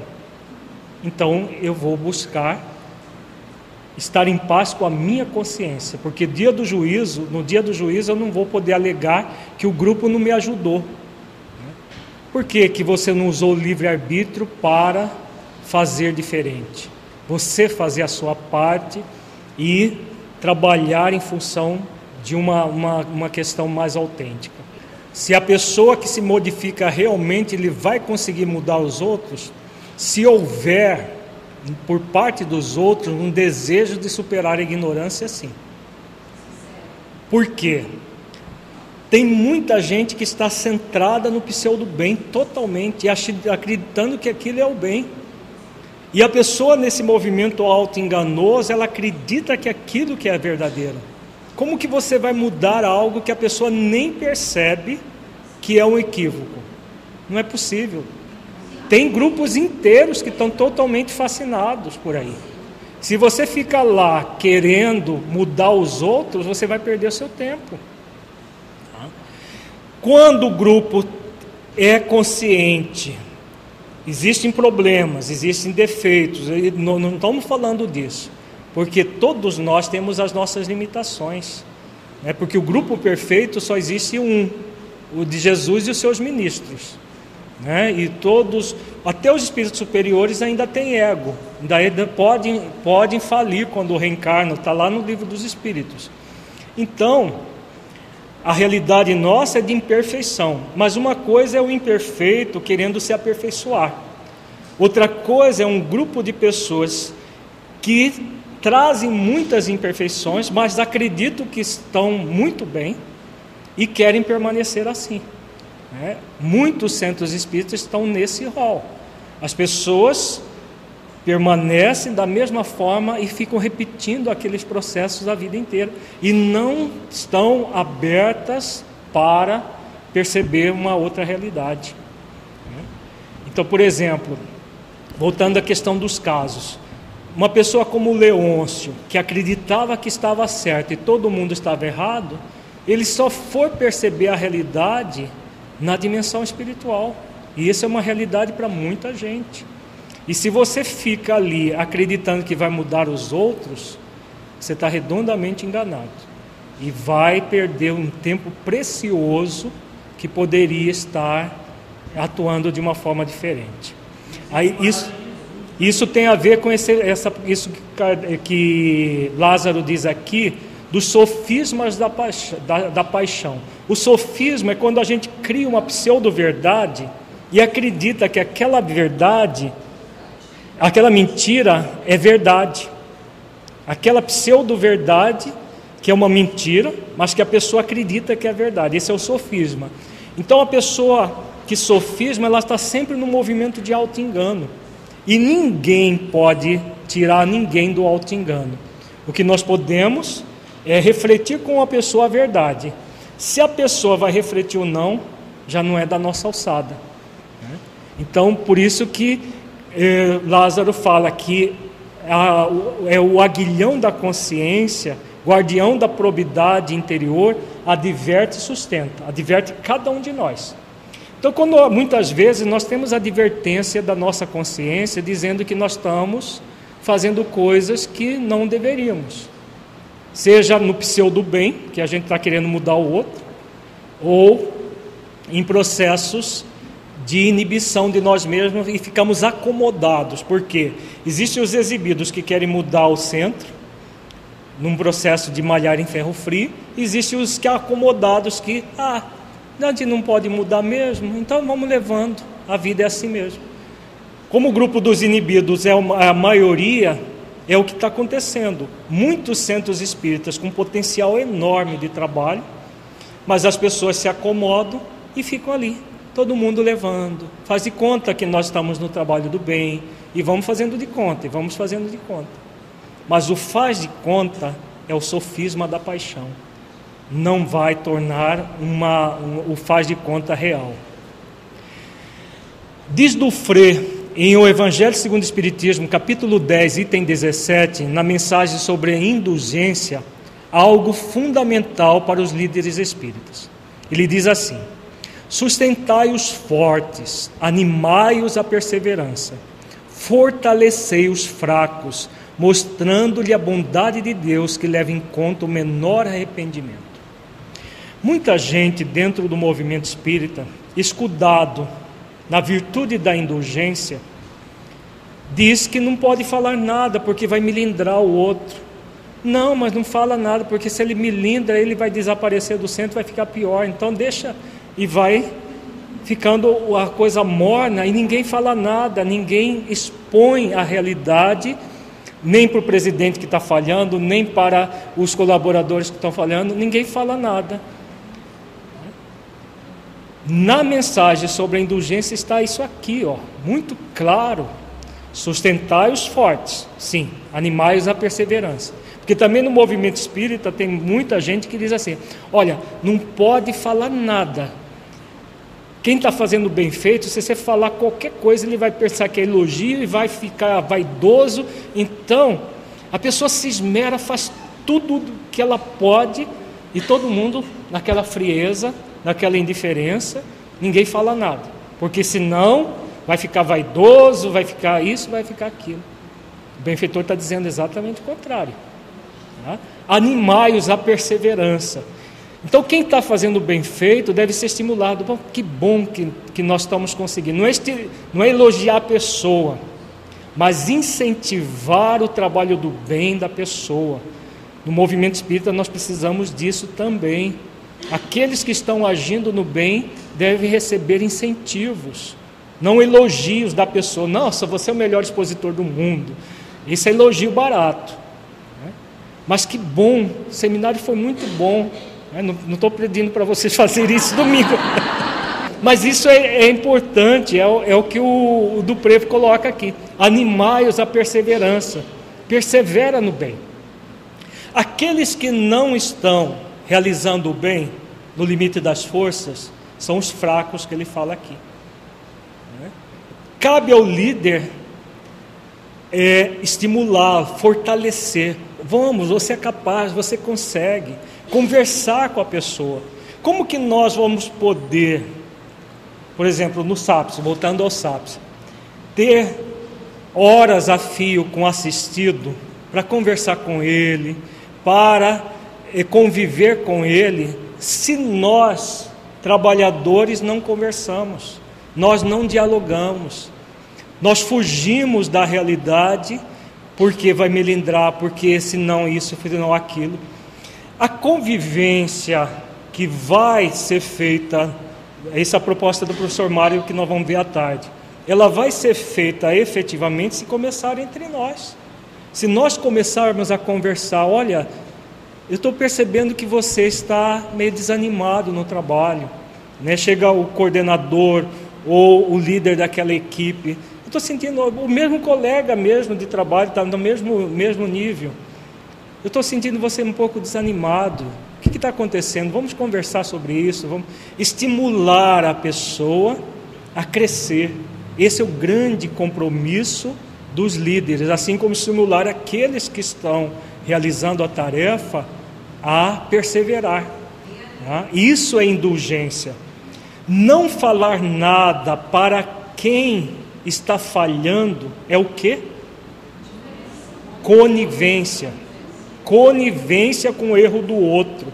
então eu vou buscar estar em paz com a minha consciência, porque dia do juízo, no dia do juízo eu não vou poder alegar que o grupo não me ajudou. Por que, que você não usou o livre-arbítrio para fazer diferente? Você fazer a sua parte e trabalhar em função de uma, uma, uma questão mais autêntica. Se a pessoa que se modifica realmente ele vai conseguir mudar os outros, se houver por parte dos outros um desejo de superar a ignorância, sim. Por quê? Tem muita gente que está centrada no pseudo bem totalmente, acreditando que aquilo é o bem. E a pessoa nesse movimento auto-enganoso, ela acredita que aquilo que é verdadeiro. Como que você vai mudar algo que a pessoa nem percebe que é um equívoco? Não é possível. Tem grupos inteiros que estão totalmente fascinados por aí. Se você fica lá querendo mudar os outros, você vai perder seu tempo. Quando o grupo é consciente, existem problemas, existem defeitos, não, não estamos falando disso, porque todos nós temos as nossas limitações. Né? Porque o grupo perfeito só existe um, o de Jesus e os seus ministros. Né? E todos, até os espíritos superiores ainda têm ego, ainda podem, podem falir quando reencarnam, está lá no livro dos espíritos. Então, a realidade nossa é de imperfeição, mas uma coisa é o imperfeito querendo se aperfeiçoar. Outra coisa é um grupo de pessoas que trazem muitas imperfeições, mas acreditam que estão muito bem e querem permanecer assim. Né? Muitos centros espíritas estão nesse rol. As pessoas permanecem da mesma forma e ficam repetindo aqueles processos a vida inteira e não estão abertas para perceber uma outra realidade. Então, por exemplo, voltando à questão dos casos, uma pessoa como Leôncio, que acreditava que estava certo e todo mundo estava errado, ele só foi perceber a realidade na dimensão espiritual. E isso é uma realidade para muita gente. E se você fica ali acreditando que vai mudar os outros, você está redondamente enganado. E vai perder um tempo precioso que poderia estar atuando de uma forma diferente. Aí isso, isso tem a ver com esse, essa, isso que, que Lázaro diz aqui, dos sofismas da, paixão, da, da paixão. O sofisma é quando a gente cria uma pseudo-verdade e acredita que aquela verdade, aquela mentira é verdade. Aquela pseudo-verdade, que é uma mentira, mas que a pessoa acredita que é verdade. Esse é o sofisma. Então a pessoa que sofisma, ela está sempre no movimento de auto-engano. E ninguém pode tirar ninguém do auto-engano. O que nós podemos é refletir com a pessoa a verdade. Se a pessoa vai refletir ou não, já não é da nossa alçada. Né? Então, por isso que eh, Lázaro fala que a, é o aguilhão da consciência, guardião da probidade interior, adverte e sustenta, adverte cada um de nós. Então, quando muitas vezes nós temos a advertência da nossa consciência dizendo que nós estamos fazendo coisas que não deveríamos seja no pseudo bem, que a gente está querendo mudar o outro, ou em processos de inibição de nós mesmos e ficamos acomodados, porque existem os exibidos que querem mudar o centro, num processo de malhar em ferro frio, existem os que acomodados que, ah, a gente não pode mudar mesmo, então vamos levando, a vida é assim mesmo. Como o grupo dos inibidos é a maioria, é o que está acontecendo. Muitos centros espíritas com potencial enorme de trabalho, mas as pessoas se acomodam e ficam ali, todo mundo levando. Faz de conta que nós estamos no trabalho do bem e vamos fazendo de conta, e vamos fazendo de conta. Mas o faz de conta é o sofisma da paixão. Não vai tornar uma, um, o faz de conta real. Diz do Frei em O Evangelho segundo o Espiritismo, capítulo 10, item 17, na mensagem sobre indulgência, algo fundamental para os líderes espíritas. Ele diz assim: Sustentai os fortes, animai-os à perseverança, fortalecei os fracos, mostrando-lhe a bondade de Deus que leva em conta o menor arrependimento. Muita gente dentro do movimento espírita, escudado na virtude da indulgência, diz que não pode falar nada porque vai melindrar o outro. Não, mas não fala nada, porque se ele melindra, ele vai desaparecer do centro, vai ficar pior. Então deixa e vai ficando a coisa morna e ninguém fala nada, ninguém expõe a realidade, nem para o presidente que está falhando, nem para os colaboradores que estão falhando, ninguém fala nada. Na mensagem sobre a indulgência está isso aqui, ó, muito claro. Sustentai os fortes, sim, animais a perseverança. Porque também no movimento espírita tem muita gente que diz assim: olha, não pode falar nada. Quem está fazendo bem feito, se você falar qualquer coisa, ele vai pensar que é elogio e vai ficar vaidoso. Então, a pessoa se esmera, faz tudo que ela pode e todo mundo naquela frieza naquela indiferença, ninguém fala nada, porque senão vai ficar vaidoso, vai ficar isso, vai ficar aquilo. O benfeitor está dizendo exatamente o contrário. Tá? Animai-os à perseverança. Então, quem está fazendo bem feito deve ser estimulado. Bom, que bom que, que nós estamos conseguindo. Não é, esti, não é elogiar a pessoa, mas incentivar o trabalho do bem da pessoa. No movimento espírita, nós precisamos disso também. Aqueles que estão agindo no bem devem receber incentivos, não elogios da pessoa. Nossa, você é o melhor expositor do mundo. Isso é elogio barato. Né? Mas que bom, o seminário foi muito bom. Né? Não estou pedindo para vocês fazerem isso domingo. Mas isso é, é importante, é, é, o que o, o Duprevo coloca aqui. Animai-os à perseverança. Persevera no bem. Aqueles que não estão realizando o bem no limite das forças, são os fracos que ele fala aqui. Né? Cabe ao líder é estimular, fortalecer. Vamos, você é capaz, você consegue conversar com a pessoa. Como que nós vamos poder, por exemplo, no SAPS, voltando ao SAPS, ter horas a fio com assistido para conversar com ele, para eh, conviver com ele, se nós, trabalhadores, não conversamos, nós não dialogamos, nós fugimos da realidade porque vai melindrar, porque senão isso, senão aquilo. A convivência que vai ser feita, essa é a proposta do professor Mário que nós vamos ver à tarde, ela vai ser feita efetivamente se começar entre nós. Se nós começarmos a conversar, olha, eu estou percebendo que você está meio desanimado no trabalho, né? Chega o coordenador ou o líder daquela equipe, eu estou sentindo o mesmo colega mesmo de trabalho está no mesmo mesmo nível. Eu estou sentindo você um pouco desanimado. O que está acontecendo? Vamos conversar sobre isso, vamos estimular a pessoa a crescer. Esse é o grande compromisso dos líderes, assim como estimular aqueles que estão realizando a tarefa a perseverar. Tá? Isso é indulgência. Não falar nada para quem está falhando é o que? Conivência conivência com o erro do outro.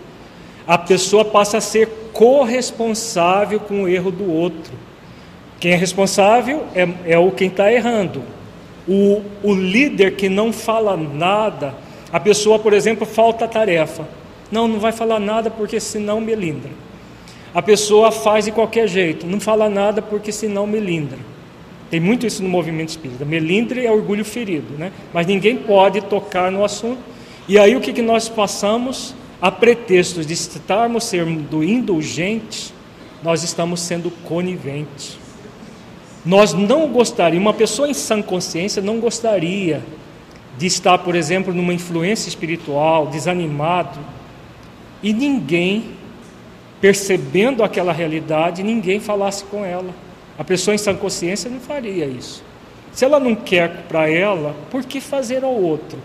A pessoa passa a ser corresponsável com o erro do outro. Quem é responsável é, é o quem está errando. O, o líder que não fala nada, a pessoa, por exemplo, falta tarefa. Não, não vai falar nada porque senão melindra. A pessoa faz de qualquer jeito, não fala nada porque senão melindra. Tem muito isso no movimento espírita. Melindre é orgulho ferido, né? Mas ninguém pode tocar no assunto e aí o que, que nós passamos? A pretexto de estarmos sendo indulgentes, nós estamos sendo coniventes. Nós não gostaríamos, uma pessoa em sã consciência não gostaria de estar, por exemplo, numa influência espiritual, desanimado, e ninguém, percebendo aquela realidade, ninguém falasse com ela. A pessoa em sã consciência não faria isso. Se ela não quer para ela, por que fazer ao outro?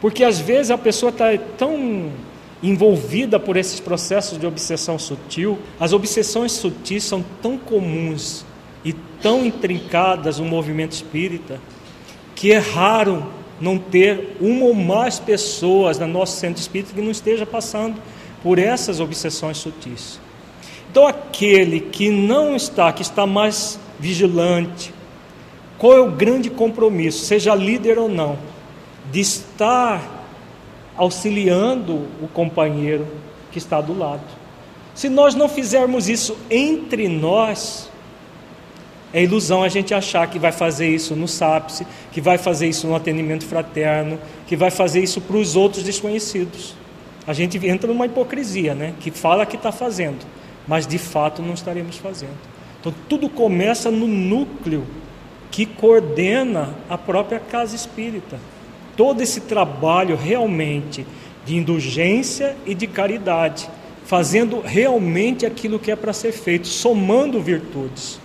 Porque às vezes a pessoa está tão envolvida por esses processos de obsessão sutil, as obsessões sutis são tão comuns e tão intrincadas no movimento espírita, que é raro não ter uma ou mais pessoas no nosso centro espírita que não esteja passando por essas obsessões sutis. Então, aquele que não está, que está mais vigilante, qual é o grande compromisso, seja líder ou não? de estar auxiliando o companheiro que está do lado. Se nós não fizermos isso entre nós, é ilusão a gente achar que vai fazer isso no SAPSE, que vai fazer isso no atendimento fraterno, que vai fazer isso para os outros desconhecidos. A gente entra numa hipocrisia, né? Que fala que está fazendo, mas de fato não estaremos fazendo. Então tudo começa no núcleo que coordena a própria casa espírita todo esse trabalho realmente de indulgência e de caridade, fazendo realmente aquilo que é para ser feito, somando virtudes.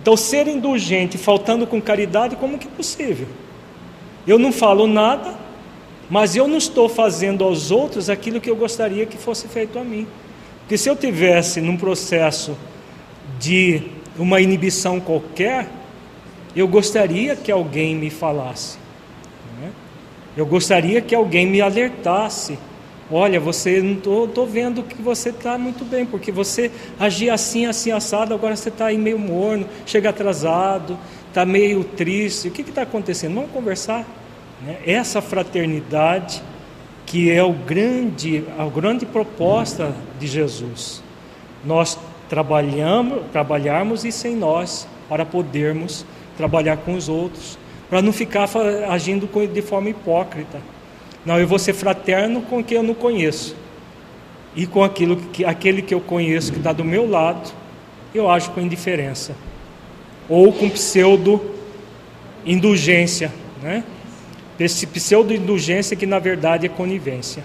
Então, ser indulgente faltando com caridade, como que é possível? Eu não falo nada, mas eu não estou fazendo aos outros aquilo que eu gostaria que fosse feito a mim. Porque se eu tivesse num processo de uma inibição qualquer, eu gostaria que alguém me falasse. Eu gostaria que alguém me alertasse. Olha, você não tô, tô vendo que você está muito bem, porque você agia assim, assim, assado, agora você está aí meio morno, chega atrasado, está meio triste. O que está acontecendo? Vamos conversar. Né? Essa fraternidade que é o grande, a grande proposta de Jesus. Nós trabalhamos, trabalharmos isso em nós para podermos trabalhar com os outros para não ficar agindo de forma hipócrita. Não, eu vou ser fraterno com quem eu não conheço. E com aquilo que, aquele que eu conheço que está do meu lado, eu ajo com indiferença. Ou com pseudo-indulgência. Né? Esse pseudo-indulgência que na verdade é conivência.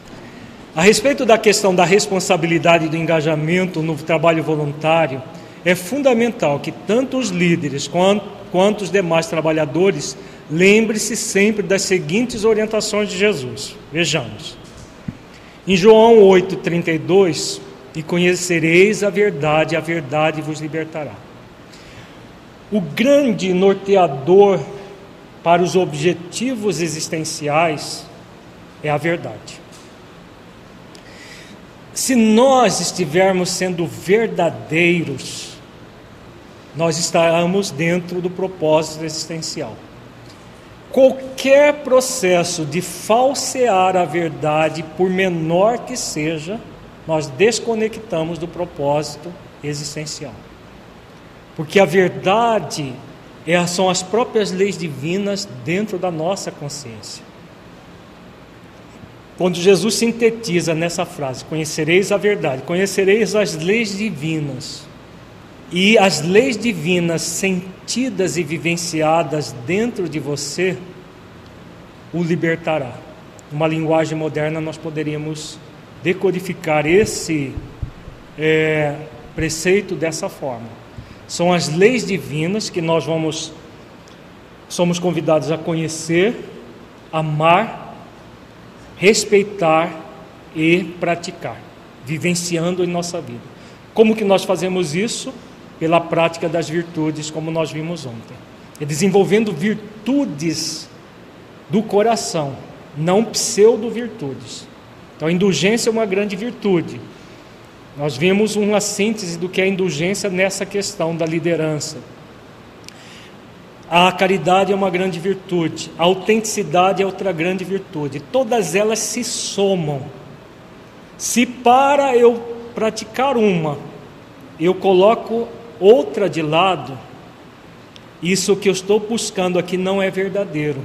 A respeito da questão da responsabilidade do engajamento no trabalho voluntário, é fundamental que tanto os líderes quanto, quanto os demais trabalhadores lembre-se sempre das seguintes orientações de Jesus. Vejamos. Em João 8:32, e conhecereis a verdade, a verdade vos libertará. O grande norteador para os objetivos existenciais é a verdade. Se nós estivermos sendo verdadeiros, nós estaremos dentro do propósito existencial. Qualquer processo de falsear a verdade, por menor que seja, nós desconectamos do propósito existencial. Porque a verdade é, são as próprias leis divinas dentro da nossa consciência. Quando Jesus sintetiza nessa frase: Conhecereis a verdade, conhecereis as leis divinas, e as leis divinas sentidas e vivenciadas dentro de você o libertará. Uma linguagem moderna, nós poderíamos decodificar esse é, preceito dessa forma. São as leis divinas que nós vamos somos convidados a conhecer, amar, respeitar e praticar, vivenciando em nossa vida. Como que nós fazemos isso? Pela prática das virtudes, como nós vimos ontem. É desenvolvendo virtudes do coração, não pseudo-virtudes. Então, a indulgência é uma grande virtude. Nós vimos uma síntese do que é a indulgência nessa questão da liderança. A caridade é uma grande virtude, a autenticidade é outra grande virtude. Todas elas se somam. Se para eu praticar uma, eu coloco outra de lado, isso que eu estou buscando aqui não é verdadeiro,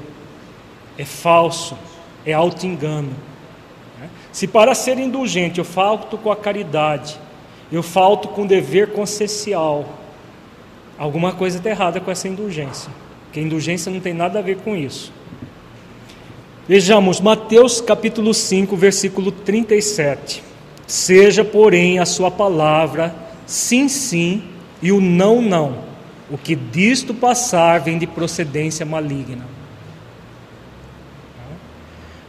é falso, é auto-engano. Se para ser indulgente eu falto com a caridade, eu falto com o dever consciencial, alguma coisa está errada com essa indulgência, porque a indulgência não tem nada a ver com isso. Vejamos Mateus capítulo 5, versículo 37. Seja, porém, a sua palavra sim, sim e o não, não. O que disto passar vem de procedência maligna.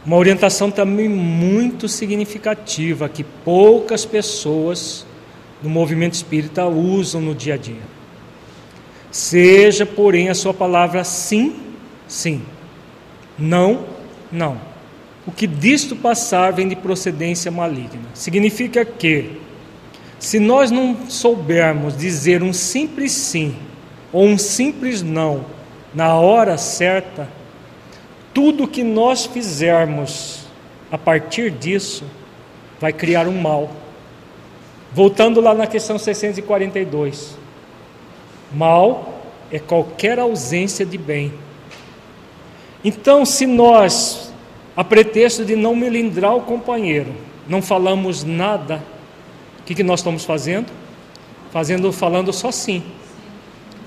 Uma orientação também muito significativa que poucas pessoas no movimento espírita usam no dia a dia. Seja, porém, a sua palavra sim, sim, não, não. O que disto passar vem de procedência maligna. Significa que, se nós não soubermos dizer um simples sim ou um simples não na hora certa, tudo que nós fizermos a partir disso vai criar um mal. Voltando lá na questão 642. Mal é qualquer ausência de bem. Então, se nós, a pretexto de não melindrar o companheiro, não falamos nada, o que, que nós estamos fazendo? Fazendo, falando só sim.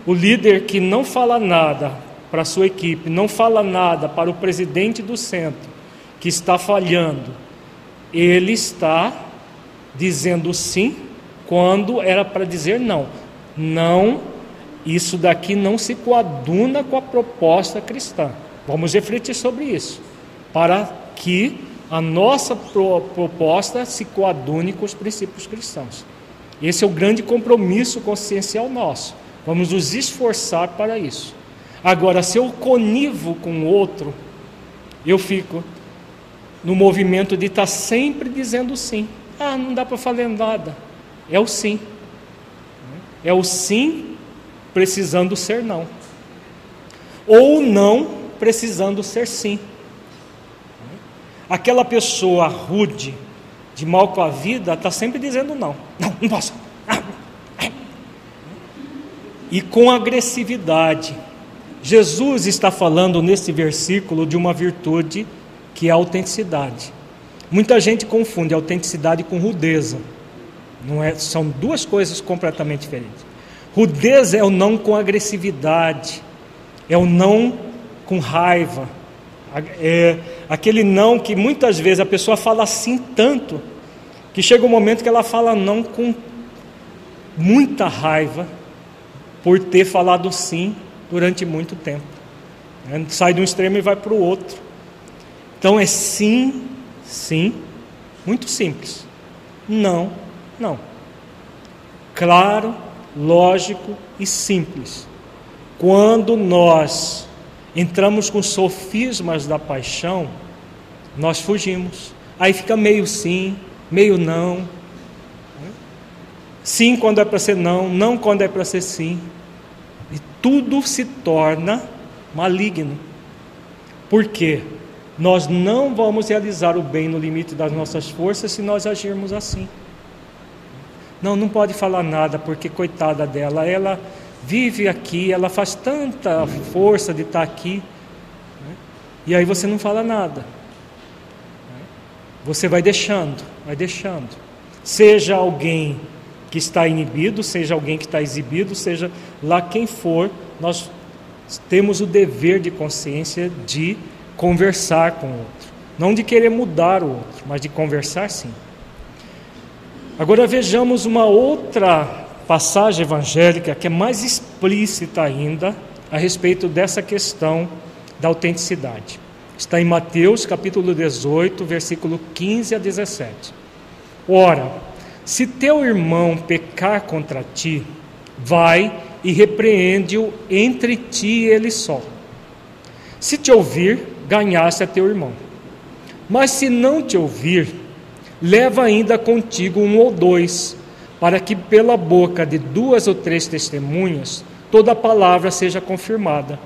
O líder que não fala nada, para a sua equipe, não fala nada para o presidente do centro que está falhando, ele está dizendo sim quando era para dizer não. Não, isso daqui não se coaduna com a proposta cristã. Vamos refletir sobre isso, para que a nossa proposta se coadune com os princípios cristãos. Esse é o grande compromisso consciencial nosso. Vamos nos esforçar para isso. Agora, se eu conivo com o outro, eu fico no movimento de estar tá sempre dizendo sim. Ah, não dá para fazer nada. É o sim. É o sim precisando ser não. Ou não precisando ser sim. Aquela pessoa rude, de mal com a vida, está sempre dizendo não. Não, não posso. E com agressividade Jesus está falando nesse versículo de uma virtude que é a autenticidade. Muita gente confunde autenticidade com rudeza. Não é, são duas coisas completamente diferentes. Rudeza é o não com agressividade, é o não com raiva, é aquele não que muitas vezes a pessoa fala assim tanto que chega um momento que ela fala não com muita raiva por ter falado sim durante muito tempo. Né? Sai de um extremo e vai para o outro. Então é sim, sim, muito simples. Não, não. Claro, lógico e simples. Quando nós entramos com sofismas da paixão, nós fugimos. Aí fica meio sim, meio não. Sim quando é para ser não, não quando é para ser sim. E tudo se torna maligno. Por quê? Nós não vamos realizar o bem no limite das nossas forças se nós agirmos assim. Não, não pode falar nada, porque coitada dela, ela vive aqui, ela faz tanta força de estar aqui, né? e aí você não fala nada. Você vai deixando, vai deixando. Seja alguém que está inibido, seja alguém que está exibido, seja lá quem for, nós temos o dever de consciência de conversar com o outro. Não de querer mudar o outro, mas de conversar sim. Agora vejamos uma outra passagem evangélica que é mais explícita ainda a respeito dessa questão da autenticidade. Está em Mateus capítulo 18, versículo 15 a 17. Ora, se teu irmão pecar contra ti, vai e repreende-o entre ti e ele só. Se te ouvir, ganhaste a teu irmão. Mas se não te ouvir, leva ainda contigo um ou dois, para que pela boca de duas ou três testemunhas toda a palavra seja confirmada.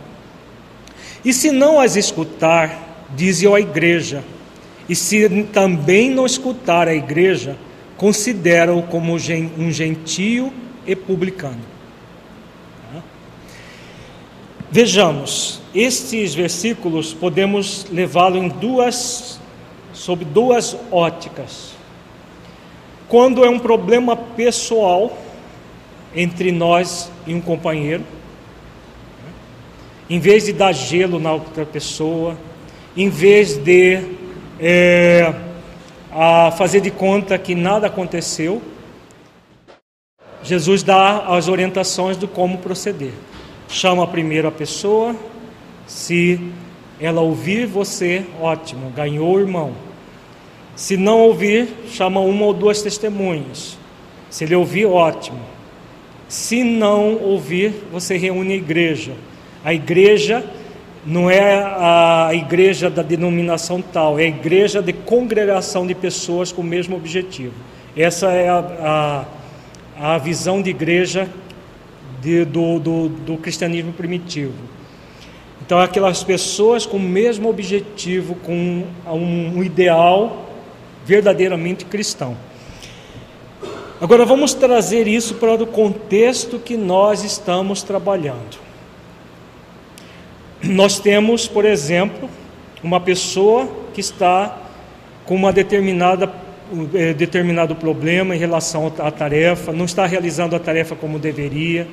E se não as escutar, dize-o à igreja. E se também não escutar a igreja, considera-o como um gentio e publicano. Vejamos, estes versículos podemos levá-lo em duas, sob duas óticas. Quando é um problema pessoal entre nós e um companheiro, em vez de dar gelo na outra pessoa, em vez de é, a fazer de conta que nada aconteceu, Jesus dá as orientações do como proceder. Chama primeiro a pessoa, se ela ouvir você, ótimo, ganhou o irmão. Se não ouvir, chama uma ou duas testemunhas. Se ele ouvir, ótimo. Se não ouvir, você reúne a igreja. A igreja não é a igreja da denominação tal, é a igreja de congregação de pessoas com o mesmo objetivo. Essa é a, a, a visão de igreja de, do, do, do cristianismo primitivo. Então, aquelas pessoas com o mesmo objetivo, com um, um ideal verdadeiramente cristão. Agora, vamos trazer isso para o contexto que nós estamos trabalhando. Nós temos, por exemplo, uma pessoa que está com uma determinada eh, determinado problema em relação à tarefa, não está realizando a tarefa como deveria,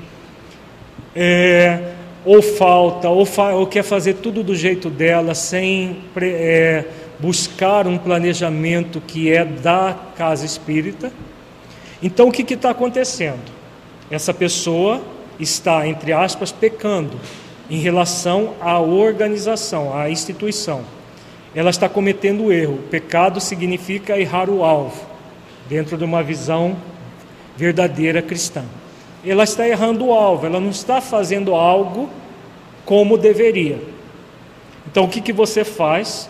é, ou falta, ou, fa ou, quer fazer tudo do jeito dela, sem é, buscar um planejamento que é da casa espírita. Então o que está acontecendo? Essa pessoa está, entre aspas, pecando em relação à organização, à instituição. Ela está cometendo erro. Pecado significa errar o alvo, dentro de uma visão verdadeira cristã. Ela está errando o alvo, ela não está fazendo algo como deveria. Então, o que, que você faz?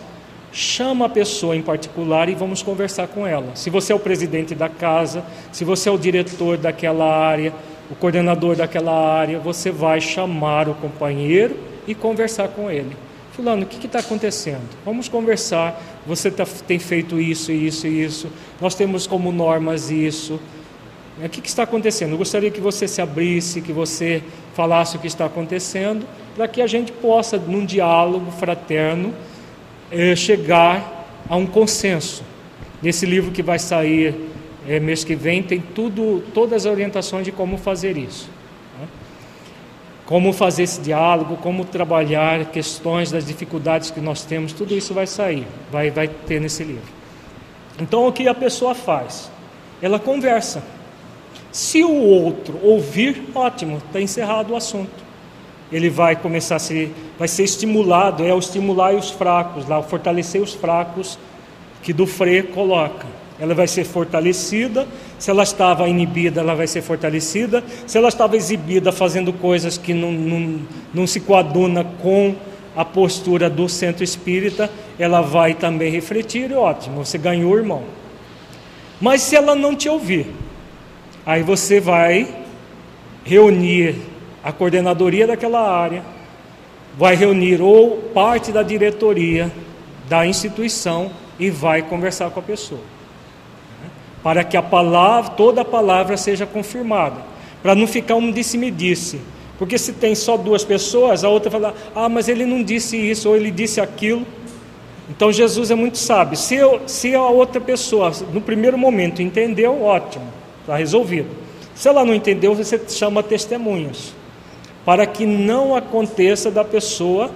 Chama a pessoa em particular e vamos conversar com ela. Se você é o presidente da casa, se você é o diretor daquela área, o coordenador daquela área, você vai chamar o companheiro e conversar com ele. Fulano, o que está acontecendo? Vamos conversar. Você tá, tem feito isso, isso e isso. Nós temos como normas isso. O que, que está acontecendo? Eu gostaria que você se abrisse, que você falasse o que está acontecendo, para que a gente possa, num diálogo fraterno, eh, chegar a um consenso. Nesse livro que vai sair é, mês que vem tem tudo, todas as orientações de como fazer isso. Né? Como fazer esse diálogo, como trabalhar questões das dificuldades que nós temos, tudo isso vai sair, vai, vai ter nesse livro. Então o que a pessoa faz? Ela conversa. Se o outro ouvir, ótimo, está encerrado o assunto. Ele vai começar a ser, vai ser estimulado, é o estimular os fracos, lá, o fortalecer os fracos que do Frei coloca. Ela vai ser fortalecida, se ela estava inibida, ela vai ser fortalecida, se ela estava exibida fazendo coisas que não, não, não se coaduna com a postura do centro espírita, ela vai também refletir, ótimo, você ganhou, irmão. Mas se ela não te ouvir, aí você vai reunir a coordenadoria daquela área, vai reunir ou parte da diretoria da instituição e vai conversar com a pessoa. Né? Para que a palavra, toda a palavra seja confirmada, para não ficar um disse-me-disse. Porque se tem só duas pessoas, a outra fala, ah, mas ele não disse isso, ou ele disse aquilo. Então Jesus é muito sábio. Se, eu, se a outra pessoa, no primeiro momento, entendeu, ótimo, está resolvido. Se ela não entendeu, você chama testemunhas para que não aconteça da pessoa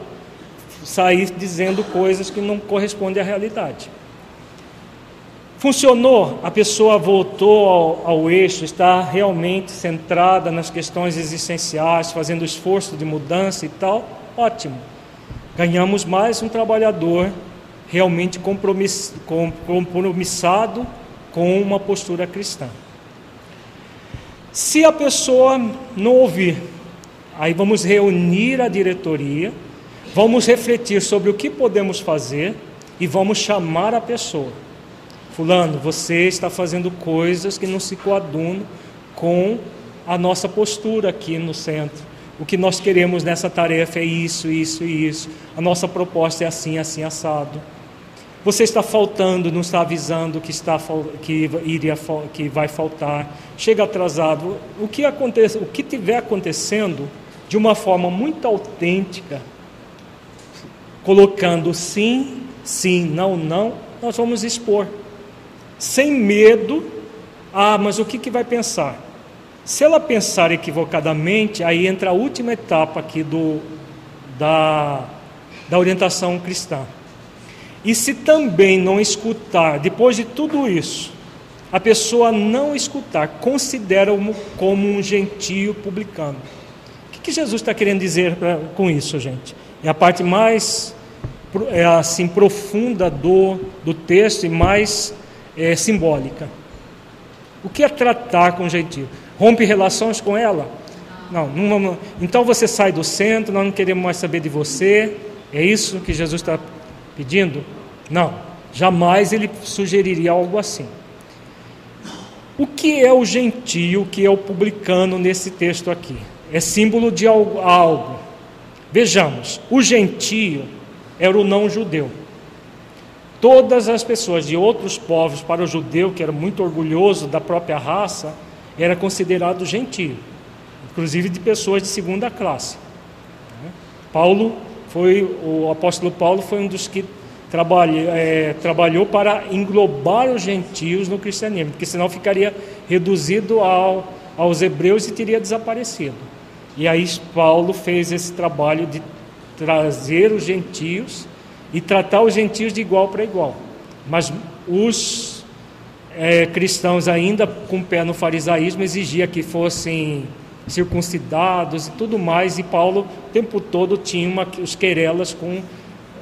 sair dizendo coisas que não correspondem à realidade. Funcionou, a pessoa voltou ao, ao, eixo, está realmente centrada nas questões existenciais, fazendo esforço de mudança e tal, ótimo. Ganhamos mais um trabalhador realmente compromiss, compromissado com uma postura cristã. Se a pessoa não ouvir, Aí vamos reunir a diretoria, vamos refletir sobre o que podemos fazer e vamos chamar a pessoa. Fulano, você está fazendo coisas que não se coadunam com a nossa postura aqui no centro. O que nós queremos nessa tarefa é isso, isso e isso. A nossa proposta é assim, assim, assado. Você está faltando, não está avisando que está que iria que vai faltar. Chega atrasado. O que acontece, o que tiver acontecendo, de uma forma muito autêntica, colocando sim, sim, não, não, nós vamos expor. Sem medo, ah, mas o que, que vai pensar? Se ela pensar equivocadamente, aí entra a última etapa aqui do, da, da orientação cristã. E se também não escutar, depois de tudo isso, a pessoa não escutar, considera como um gentio publicano que Jesus está querendo dizer pra, com isso, gente? É a parte mais é assim profunda do, do texto e mais é, simbólica. O que é tratar com gentil? Rompe relações com ela? Não, não vamos, então você sai do centro, nós não queremos mais saber de você. É isso que Jesus está pedindo? Não, jamais ele sugeriria algo assim. O que é o gentio, o que é o publicano nesse texto aqui? É símbolo de algo. Vejamos, o gentio era o não judeu. Todas as pessoas de outros povos, para o judeu, que era muito orgulhoso da própria raça, era considerado gentio, inclusive de pessoas de segunda classe. Paulo foi, o apóstolo Paulo foi um dos que trabalha, é, trabalhou para englobar os gentios no cristianismo, porque senão ficaria reduzido ao, aos hebreus e teria desaparecido. E aí Paulo fez esse trabalho de trazer os gentios e tratar os gentios de igual para igual. Mas os é, cristãos, ainda com o pé no farisaísmo, exigia que fossem circuncidados e tudo mais, e Paulo o tempo todo tinha uma, os querelas com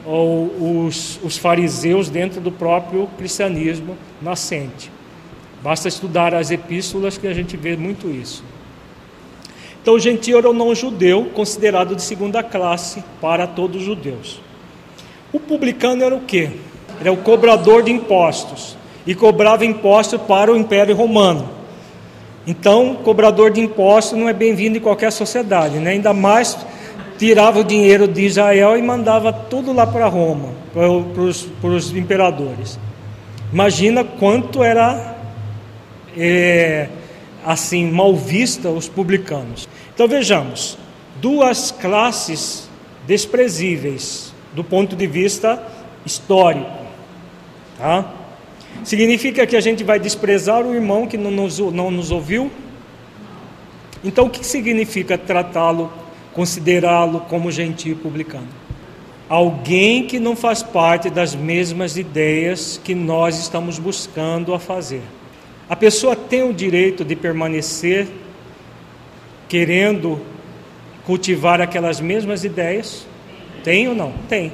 ou, os, os fariseus dentro do próprio cristianismo nascente. Basta estudar as epístolas que a gente vê muito isso. Então, gentio era o não-judeu, considerado de segunda classe para todos os judeus. O publicano era o quê? Era o cobrador de impostos e cobrava impostos para o Império Romano. Então, cobrador de impostos não é bem-vindo em qualquer sociedade, né? ainda mais tirava o dinheiro de Israel e mandava tudo lá para Roma, para os imperadores. Imagina quanto era é, assim mal vista os publicanos. Então vejamos, duas classes desprezíveis do ponto de vista histórico. Tá? Significa que a gente vai desprezar o irmão que não nos, não nos ouviu? Então o que significa tratá-lo, considerá-lo como gentil publicano? Alguém que não faz parte das mesmas ideias que nós estamos buscando a fazer. A pessoa tem o direito de permanecer querendo cultivar aquelas mesmas ideias? Tem ou não? Tem.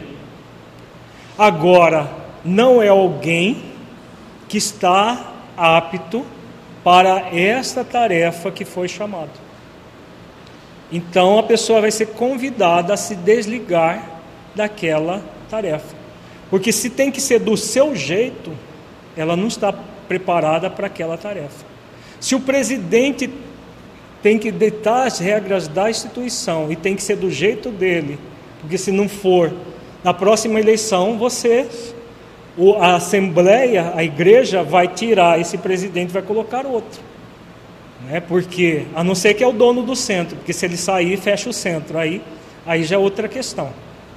Agora, não é alguém que está apto para esta tarefa que foi chamado. Então a pessoa vai ser convidada a se desligar daquela tarefa. Porque se tem que ser do seu jeito, ela não está preparada para aquela tarefa. Se o presidente tem que deitar as regras da instituição e tem que ser do jeito dele, porque se não for, na próxima eleição você, a assembleia, a igreja vai tirar esse presidente vai colocar outro. Né? Porque, a não ser que é o dono do centro, porque se ele sair, fecha o centro, aí, aí já é outra questão.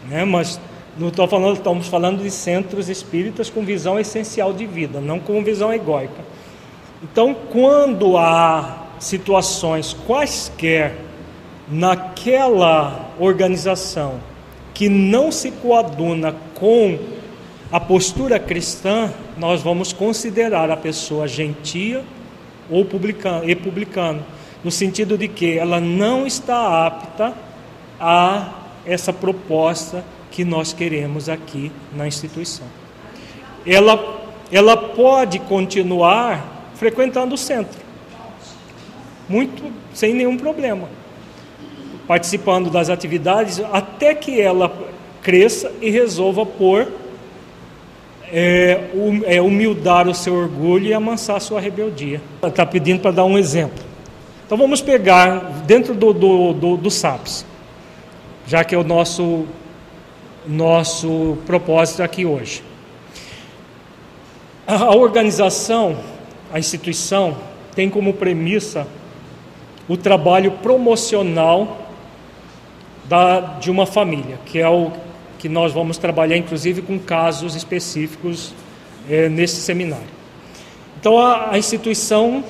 Né? Mas não estou falando, estamos falando de centros espíritas com visão essencial de vida, não com visão egóica. Então, quando há situações quaisquer naquela organização que não se coaduna com a postura cristã, nós vamos considerar a pessoa gentia ou publicano, e publicano, no sentido de que ela não está apta a essa proposta que nós queremos aqui na instituição. Ela, ela pode continuar frequentando o centro, muito sem nenhum problema, participando das atividades até que ela cresça e resolva pôr é, é, humildar o seu orgulho e amansar a sua rebeldia. Está pedindo para dar um exemplo. Então vamos pegar dentro do, do, do, do SAPS, já que é o nosso, nosso propósito aqui hoje. A, organização, a instituição, tem como premissa o trabalho promocional da, de uma família, que é o que nós vamos trabalhar, inclusive, com casos específicos é, nesse seminário. Então, a, a instituição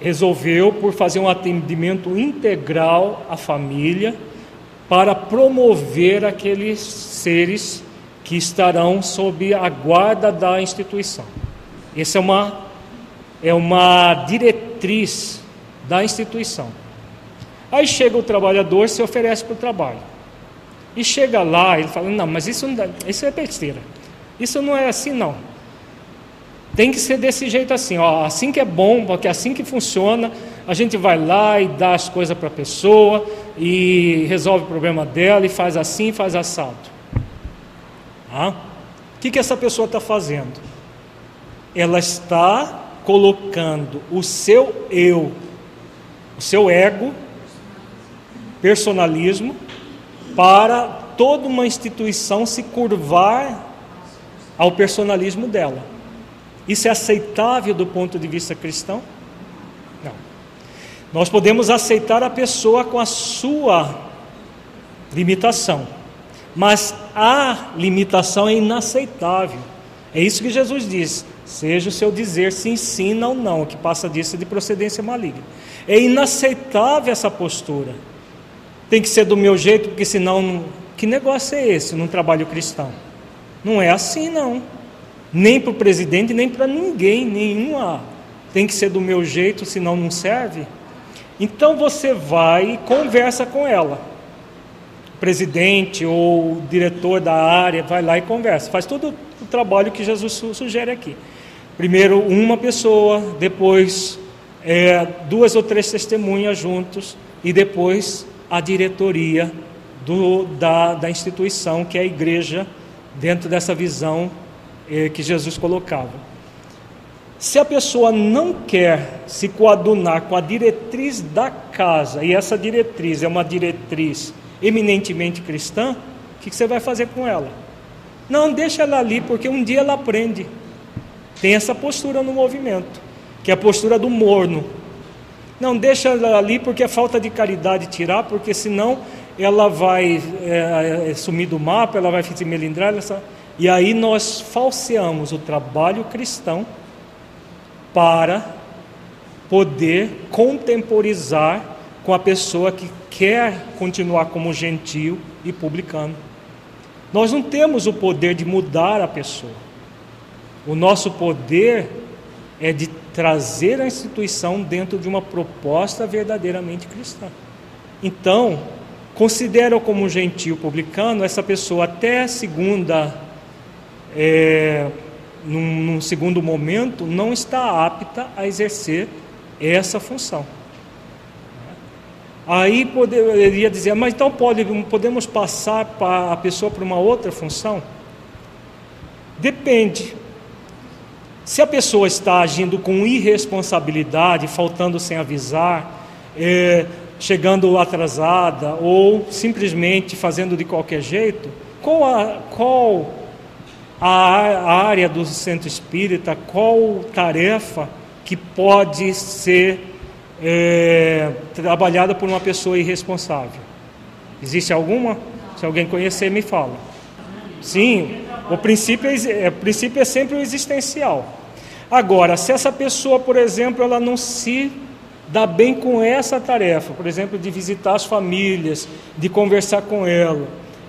resolveu por fazer um atendimento integral à família para promover aqueles seres que estarão sob a guarda da instituição. Essa é uma, é uma diretriz da instituição. Aí chega o trabalhador, se oferece para o trabalho. E chega lá, ele fala: Não, mas isso, não dá, isso é besteira. Isso não é assim, não. Tem que ser desse jeito assim, ó, assim que é bom, porque é assim que funciona. A gente vai lá e dá as coisas para a pessoa e resolve o problema dela e faz assim, faz assado. Ah? O que, que essa pessoa está fazendo? Ela está colocando o seu eu, o seu ego, personalismo, para toda uma instituição se curvar ao personalismo dela. Isso é aceitável do ponto de vista cristão? Nós podemos aceitar a pessoa com a sua limitação, mas a limitação é inaceitável. É isso que Jesus diz: seja o seu dizer se ensina ou não, o que passa disso é de procedência maligna. É inaceitável essa postura tem que ser do meu jeito, porque senão. Que negócio é esse num trabalho cristão? Não é assim, não. Nem para o presidente, nem para ninguém, nenhuma. Tem que ser do meu jeito, senão não serve. Então você vai e conversa com ela. O presidente ou o diretor da área vai lá e conversa. Faz todo o trabalho que Jesus sugere aqui. Primeiro uma pessoa, depois é, duas ou três testemunhas juntos e depois a diretoria do, da, da instituição, que é a igreja, dentro dessa visão eh, que Jesus colocava. Se a pessoa não quer se coadunar com a diretriz da casa, e essa diretriz é uma diretriz eminentemente cristã, o que, você vai fazer com ela? Não, deixa ela ali, porque um dia ela aprende. Tem essa postura no movimento, que é a postura do morno, não, deixa ela ali porque é falta de caridade tirar, porque senão ela vai é, sumir do mapa, ela vai se melindrar. E aí nós falseamos o trabalho cristão para poder contemporizar com a pessoa que quer continuar como gentil e publicano. Nós não temos o poder de mudar a pessoa. O nosso poder é de trazer a instituição dentro de uma proposta verdadeiramente cristã. Então, consideram como gentil publicano, essa pessoa até segunda, é, num, num segundo momento, não está apta a exercer essa função. Aí poderia dizer, mas então pode, podemos passar para a pessoa para uma outra função? Depende. Se a pessoa está agindo com irresponsabilidade, faltando sem avisar, é, chegando atrasada ou simplesmente fazendo de qualquer jeito, qual a, qual a área do centro espírita, qual tarefa que pode ser é, trabalhada por uma pessoa irresponsável? Existe alguma? Se alguém conhecer, me fala. Sim, o princípio é, o princípio é sempre o existencial. Agora, se essa pessoa, por exemplo, ela não se dá bem com essa tarefa, por exemplo, de visitar as famílias, de conversar com ela,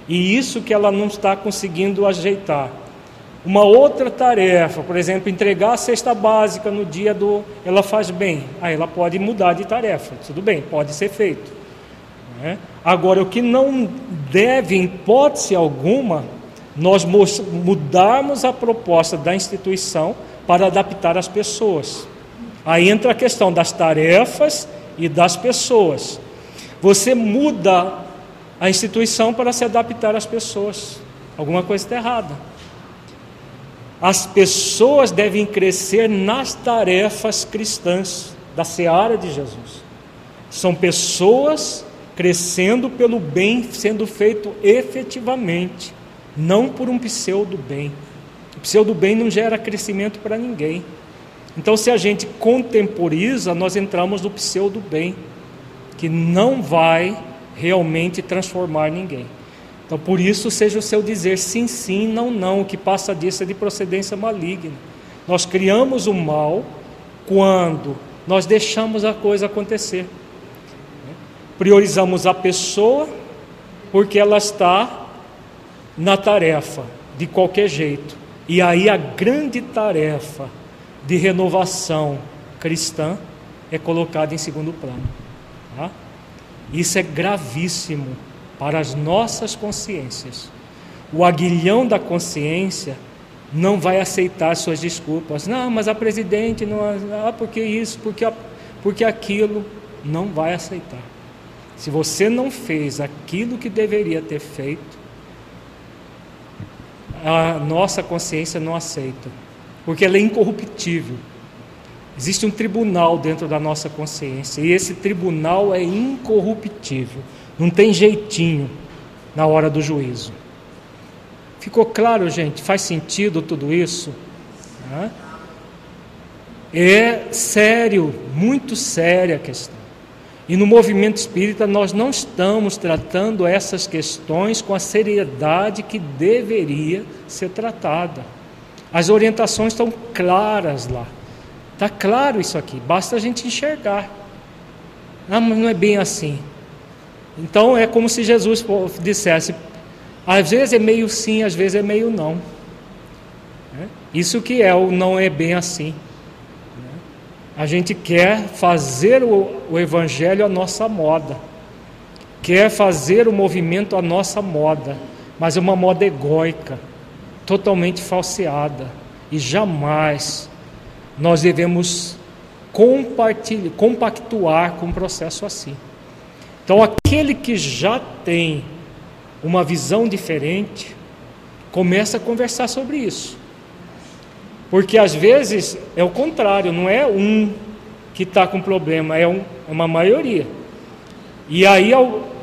e isso que ela não está conseguindo ajeitar, uma outra tarefa, por exemplo, entregar a cesta básica no dia do. Ela faz bem. Aí ela pode mudar de tarefa. Tudo bem, pode ser feito. Né? Agora, o que não deve, em hipótese alguma, nós mudarmos a proposta da instituição para adaptar as pessoas. Aí entra a questão das tarefas e das pessoas. Você muda a instituição para se adaptar às pessoas. Alguma coisa está errada. As pessoas devem crescer nas tarefas cristãs da seara de Jesus. São pessoas crescendo pelo bem sendo feito efetivamente, não por um pseudo bem. O pseudo bem não gera crescimento para ninguém. Então, se a gente contemporiza, nós entramos no pseudo bem, que não vai realmente transformar ninguém. Então, por isso, seja o seu dizer sim, sim, não, não, o que passa disso é de procedência maligna. Nós criamos o mal quando nós deixamos a coisa acontecer. Priorizamos a pessoa porque ela está na tarefa, de qualquer jeito. E aí a grande tarefa de renovação cristã é colocada em segundo plano. Tá? Isso é gravíssimo para as nossas consciências. O aguilhão da consciência não vai aceitar suas desculpas. Não, mas a presidente não, ah, porque isso, porque porque aquilo não vai aceitar. Se você não fez aquilo que deveria ter feito, a nossa consciência não aceita, porque ela é incorruptível. Existe um tribunal dentro da nossa consciência e esse tribunal é incorruptível. Não tem jeitinho na hora do juízo. Ficou claro, gente? Faz sentido tudo isso? É sério, muito séria a questão. E no movimento espírita nós não estamos tratando essas questões com a seriedade que deveria ser tratada. As orientações estão claras lá. Está claro isso aqui, basta a gente enxergar. Ah, mas não é bem assim. Então é como se Jesus dissesse: às vezes é meio sim, às vezes é meio não. Né? Isso que é o não é bem assim. Né? A gente quer fazer o, o Evangelho à nossa moda, quer fazer o movimento à nossa moda, mas é uma moda egóica, totalmente falseada, e jamais nós devemos compartilhar, compactuar com um processo assim. Então, aquele que já tem uma visão diferente, começa a conversar sobre isso. Porque às vezes é o contrário, não é um que está com problema, é, um, é uma maioria. E aí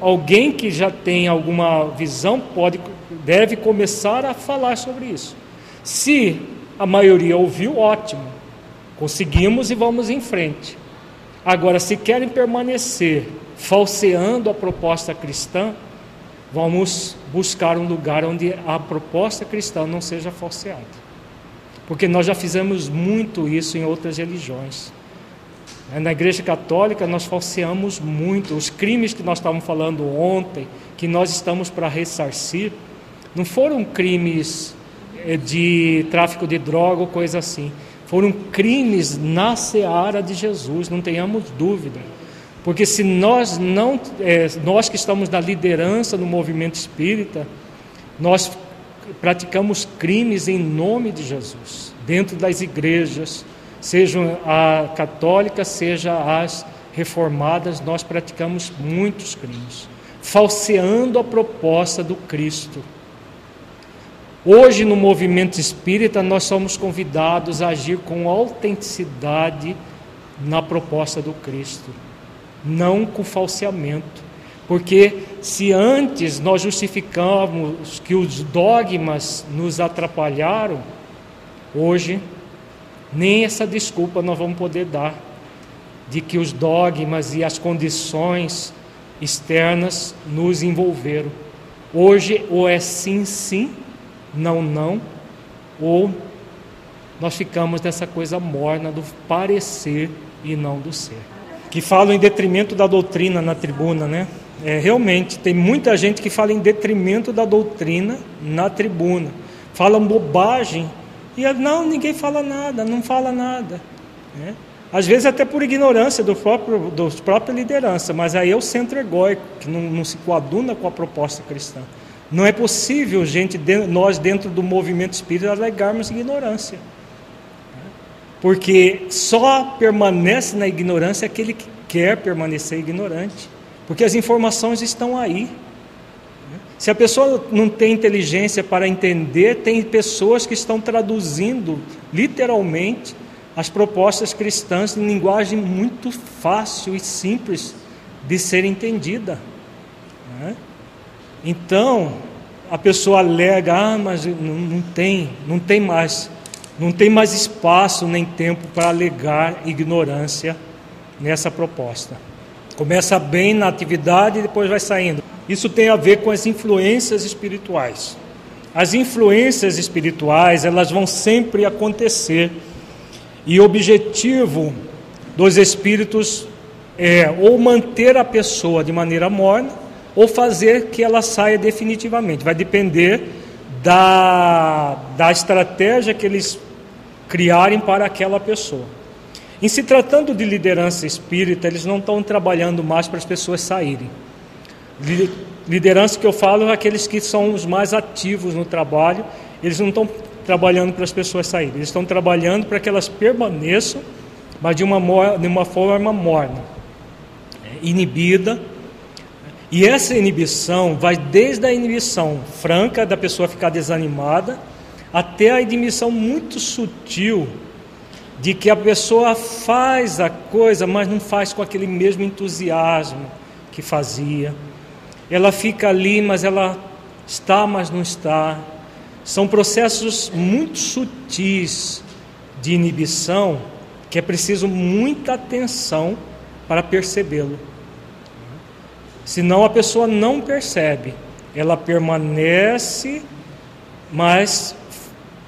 alguém que já tem alguma visão pode, deve começar a falar sobre isso. Se a maioria ouviu, ótimo, conseguimos e vamos em frente. Agora, se querem permanecer falseando a proposta cristã, vamos buscar um lugar onde a proposta cristã não seja falseada. Porque nós já fizemos muito isso em outras religiões. Na Igreja Católica nós falseamos muito. Os crimes que nós estávamos falando ontem, que nós estamos para ressarcir, não foram crimes eh, de tráfico de droga ou coisa assim. Foram crimes na seara de Jesus, não tenhamos dúvida Porque se nós não, é, nós que estamos na liderança do movimento espírita, nós praticamos crimes em nome de Jesus, dentro das igrejas, sejam a católica, seja as reformadas, nós praticamos muitos crimes, falseando a proposta do Cristo. Hoje, no movimento espírita, nós somos convidados a agir com autenticidade na proposta do Cristo, não com falseamento. Porque se antes nós justificamos que os dogmas nos atrapalharam, hoje nem essa desculpa nós vamos poder dar de que os dogmas e as condições externas nos envolveram. Hoje ou é sim, sim, não, não, ou nós ficamos nessa coisa morna do parecer e não do ser. Que falam em detrimento da doutrina na tribuna, né? É, realmente, tem muita gente que fala em detrimento da doutrina na tribuna. Falam bobagem e não, ninguém fala nada, não fala nada. Né? Às vezes até por ignorância do próprio, da própria liderança, mas aí é o centro egóico, que não, não se coaduna com a proposta cristã. Não é possível, gente, nós dentro do movimento espírita alegarmos ignorância. Porque só permanece na ignorância aquele que quer permanecer ignorante. Porque as informações estão aí. Se a pessoa não tem inteligência para entender, tem pessoas que estão traduzindo literalmente as propostas cristãs em linguagem muito fácil e simples de ser entendida. Né? Então, a pessoa alega, ah, mas não, não tem, não tem mais, não tem mais espaço nem tempo para alegar ignorância nessa proposta. Começa bem na atividade e depois vai saindo. Isso tem a ver com as influências espirituais. As influências espirituais, elas vão sempre acontecer e o objetivo dos espíritos é ou manter a pessoa de maneira morna ou fazer que ela saia definitivamente. Vai depender da, da estratégia que eles criarem para aquela pessoa. Em se tratando de liderança espírita, eles não estão trabalhando mais para as pessoas saírem. Liderança que eu falo é aqueles que são os mais ativos no trabalho, eles não estão trabalhando para as pessoas saírem, eles estão trabalhando para que elas permaneçam, mas de uma, de uma forma morna, é, inibida. E essa inibição vai desde a inibição franca da pessoa ficar desanimada, até a inibição muito sutil de que a pessoa faz a coisa, mas não faz com aquele mesmo entusiasmo que fazia. Ela fica ali, mas ela está, mas não está. São processos muito sutis de inibição que é preciso muita atenção para percebê-lo. Senão a pessoa não percebe, ela permanece, mas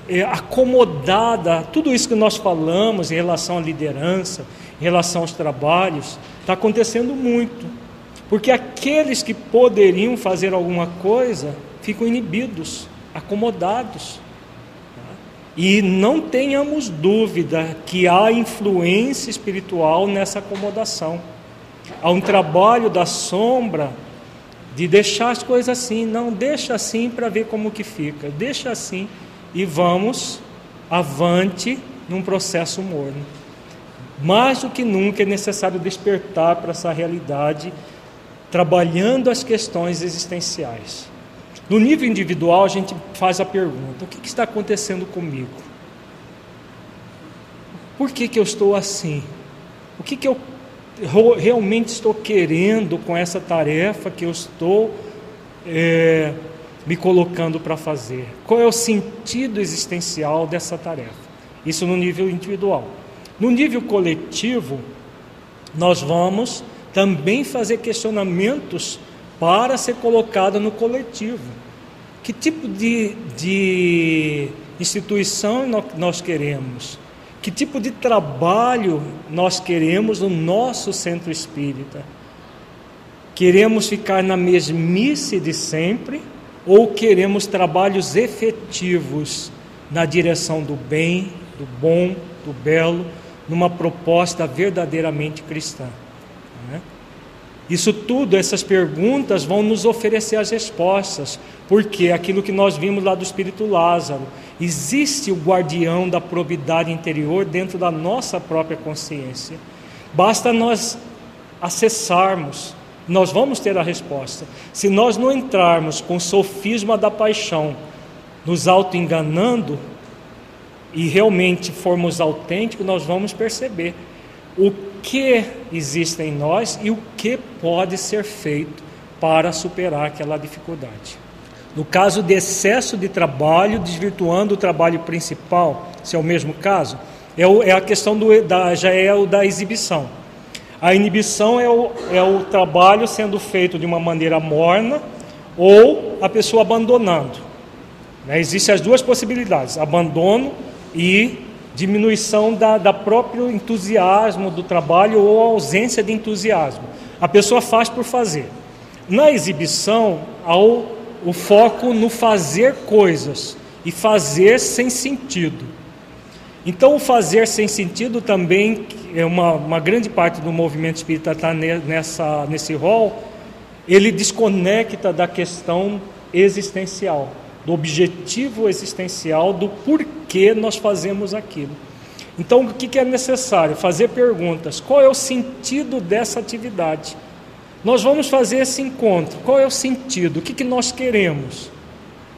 é acomodada. Tudo isso que nós falamos em relação à liderança, em relação aos trabalhos, está acontecendo muito. Porque aqueles que poderiam fazer alguma coisa ficam inibidos acomodados. E não tenhamos dúvida que há influência espiritual nessa acomodação. Há um trabalho da sombra de deixar as coisas assim, não deixa assim para ver como que fica, deixa assim e vamos avante num processo morno. Mais do que nunca é necessário despertar para essa realidade, trabalhando as questões existenciais. No nível individual, a gente faz a pergunta: o que, que está acontecendo comigo? Por que, que eu estou assim? O que, que eu realmente estou querendo com essa tarefa que eu estou é, me colocando para fazer? Qual é o sentido existencial dessa tarefa? Isso no nível individual. No nível coletivo, nós vamos também fazer questionamentos para ser colocada no coletivo. Que tipo de, de instituição nós queremos? Que tipo de trabalho nós queremos no nosso centro espírita? Queremos ficar na mesmice de sempre ou queremos trabalhos efetivos na direção do bem, do bom, do belo, numa proposta verdadeiramente cristã? Né? Isso tudo, essas perguntas vão nos oferecer as respostas, porque aquilo que nós vimos lá do Espírito Lázaro, existe o guardião da probidade interior dentro da nossa própria consciência. Basta nós acessarmos, nós vamos ter a resposta. Se nós não entrarmos com o sofisma da paixão, nos auto-enganando, e realmente formos autênticos, nós vamos perceber o que existe em nós e o que pode ser feito para superar aquela dificuldade. No caso de excesso de trabalho, desvirtuando o trabalho principal, se é o mesmo caso, é, o, é a questão do, da, já é o da exibição. A inibição é o, é o trabalho sendo feito de uma maneira morna ou a pessoa abandonando. Né? Existem as duas possibilidades: abandono e diminuição da, da próprio entusiasmo do trabalho ou ausência de entusiasmo. A pessoa faz por fazer. Na exibição, há o, o foco no fazer coisas e fazer sem sentido. Então, o fazer sem sentido também é uma, uma grande parte do movimento espírita está nessa, nesse rol, ele desconecta da questão existencial do objetivo existencial, do porquê nós fazemos aquilo. Então, o que é necessário? Fazer perguntas. Qual é o sentido dessa atividade? Nós vamos fazer esse encontro. Qual é o sentido? O que, que nós queremos?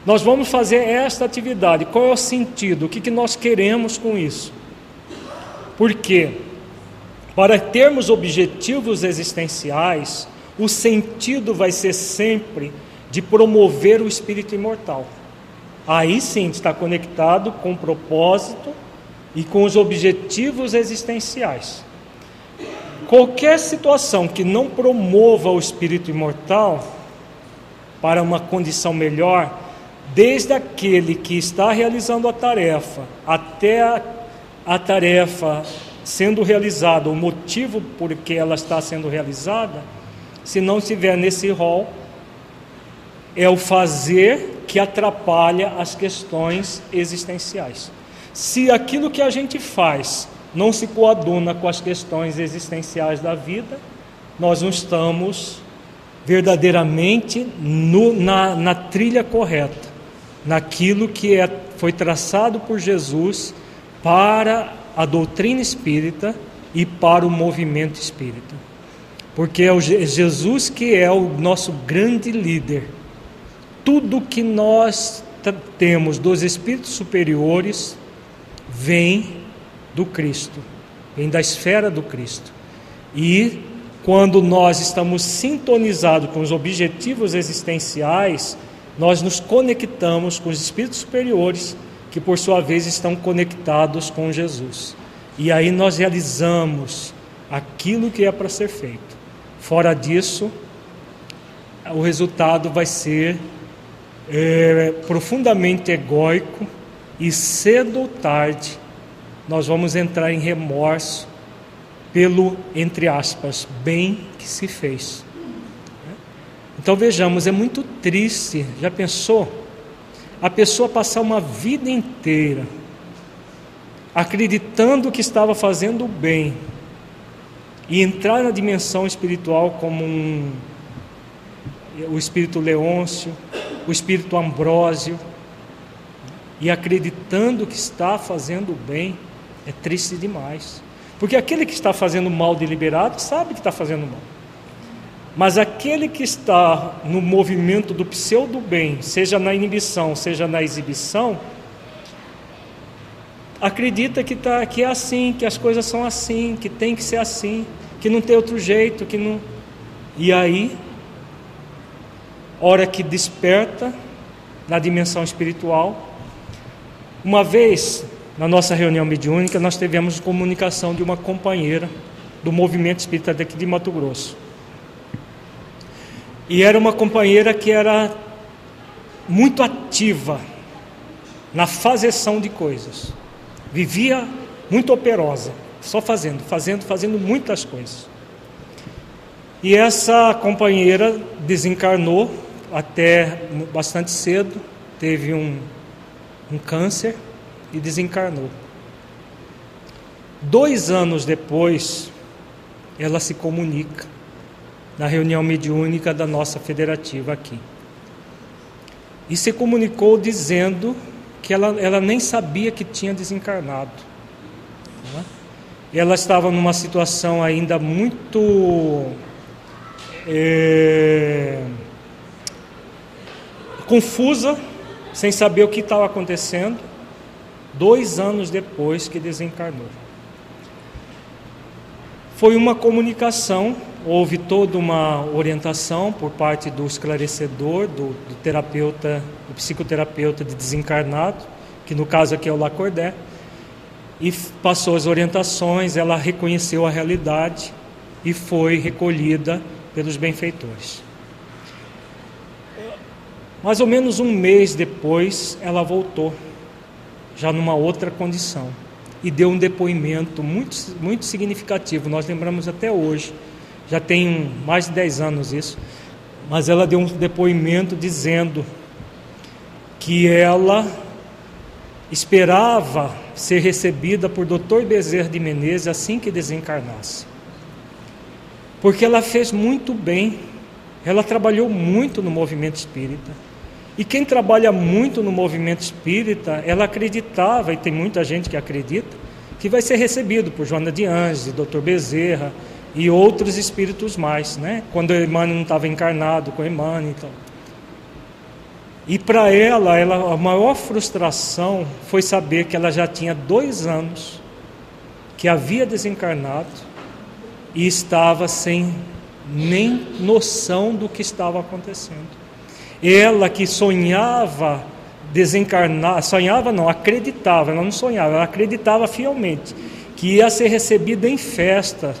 Nós vamos fazer esta atividade. Qual é o sentido? O que, que nós queremos com isso? Por quê? Para termos objetivos existenciais, o sentido vai ser sempre de promover o espírito imortal. Aí sim está conectado com o propósito e com os objetivos existenciais. Qualquer situação que não promova o espírito imortal para uma condição melhor, desde aquele que está realizando a tarefa até a, a tarefa sendo realizada, o motivo por que ela está sendo realizada, se não estiver nesse rol, é o fazer que atrapalha as questões existenciais. Se aquilo que a gente faz não se coaduna com as questões existenciais da vida, nós não estamos verdadeiramente no, na, na, trilha correta, naquilo que é, foi traçado por Jesus para a doutrina espírita e para o movimento espírita. Porque é o Jesus que é o nosso grande líder tudo que nós temos dos espíritos superiores vem do Cristo, vem da esfera do Cristo. E quando nós estamos sintonizados com os objetivos existenciais, nós nos conectamos com os espíritos superiores, que por sua vez estão conectados com Jesus. E aí nós realizamos aquilo que é para ser feito. Fora disso, o resultado vai ser é, profundamente egóico e cedo ou tarde nós vamos entrar em remorso pelo, entre aspas, bem que se fez. Então vejamos, é muito triste, já pensou? A pessoa passar uma vida inteira acreditando que estava fazendo o bem e entrar na dimensão espiritual como um, o espírito Leôncio, o espírito Ambrósio, e acreditando que está fazendo bem, é triste demais. Porque aquele que está fazendo mal deliberado sabe que está fazendo mal. Mas aquele que está no movimento do pseudo bem, seja na inibição, seja na exibição, acredita que, tá, que é assim, que as coisas são assim, que tem que ser assim, que não tem outro jeito, que não. E aí hora que desperta na dimensão espiritual. Uma vez, na nossa reunião mediúnica, nós tivemos comunicação de uma companheira do movimento espírita daqui de Mato Grosso. E era uma companheira que era muito ativa na fazeção de coisas. Vivia muito operosa, só fazendo, fazendo, fazendo muitas coisas. E essa companheira desencarnou até bastante cedo, teve um, um câncer e desencarnou. Dois anos depois, ela se comunica na reunião mediúnica da nossa federativa aqui. E se comunicou dizendo que ela, ela nem sabia que tinha desencarnado. Né? Ela estava numa situação ainda muito é, confusa, sem saber o que estava acontecendo, dois anos depois que desencarnou. Foi uma comunicação houve toda uma orientação por parte do esclarecedor, do, do terapeuta, do psicoterapeuta de desencarnado, que no caso aqui é o Lacordé, e passou as orientações, ela reconheceu a realidade e foi recolhida pelos benfeitores. Mais ou menos um mês depois, ela voltou, já numa outra condição, e deu um depoimento muito, muito significativo. Nós lembramos até hoje já tem mais de 10 anos isso, mas ela deu um depoimento dizendo que ela esperava ser recebida por Dr. Bezerra de Menezes assim que desencarnasse. Porque ela fez muito bem, ela trabalhou muito no movimento espírita. E quem trabalha muito no movimento espírita, ela acreditava, e tem muita gente que acredita, que vai ser recebido por Joana de Anjos, Dr. Bezerra, e outros espíritos mais, né? Quando Emmanuel não estava encarnado com Emmanuel, então. E para ela, ela, a maior frustração foi saber que ela já tinha dois anos que havia desencarnado e estava sem nem noção do que estava acontecendo. Ela que sonhava desencarnar, sonhava não, acreditava, ela não sonhava, ela acreditava fielmente que ia ser recebida em festa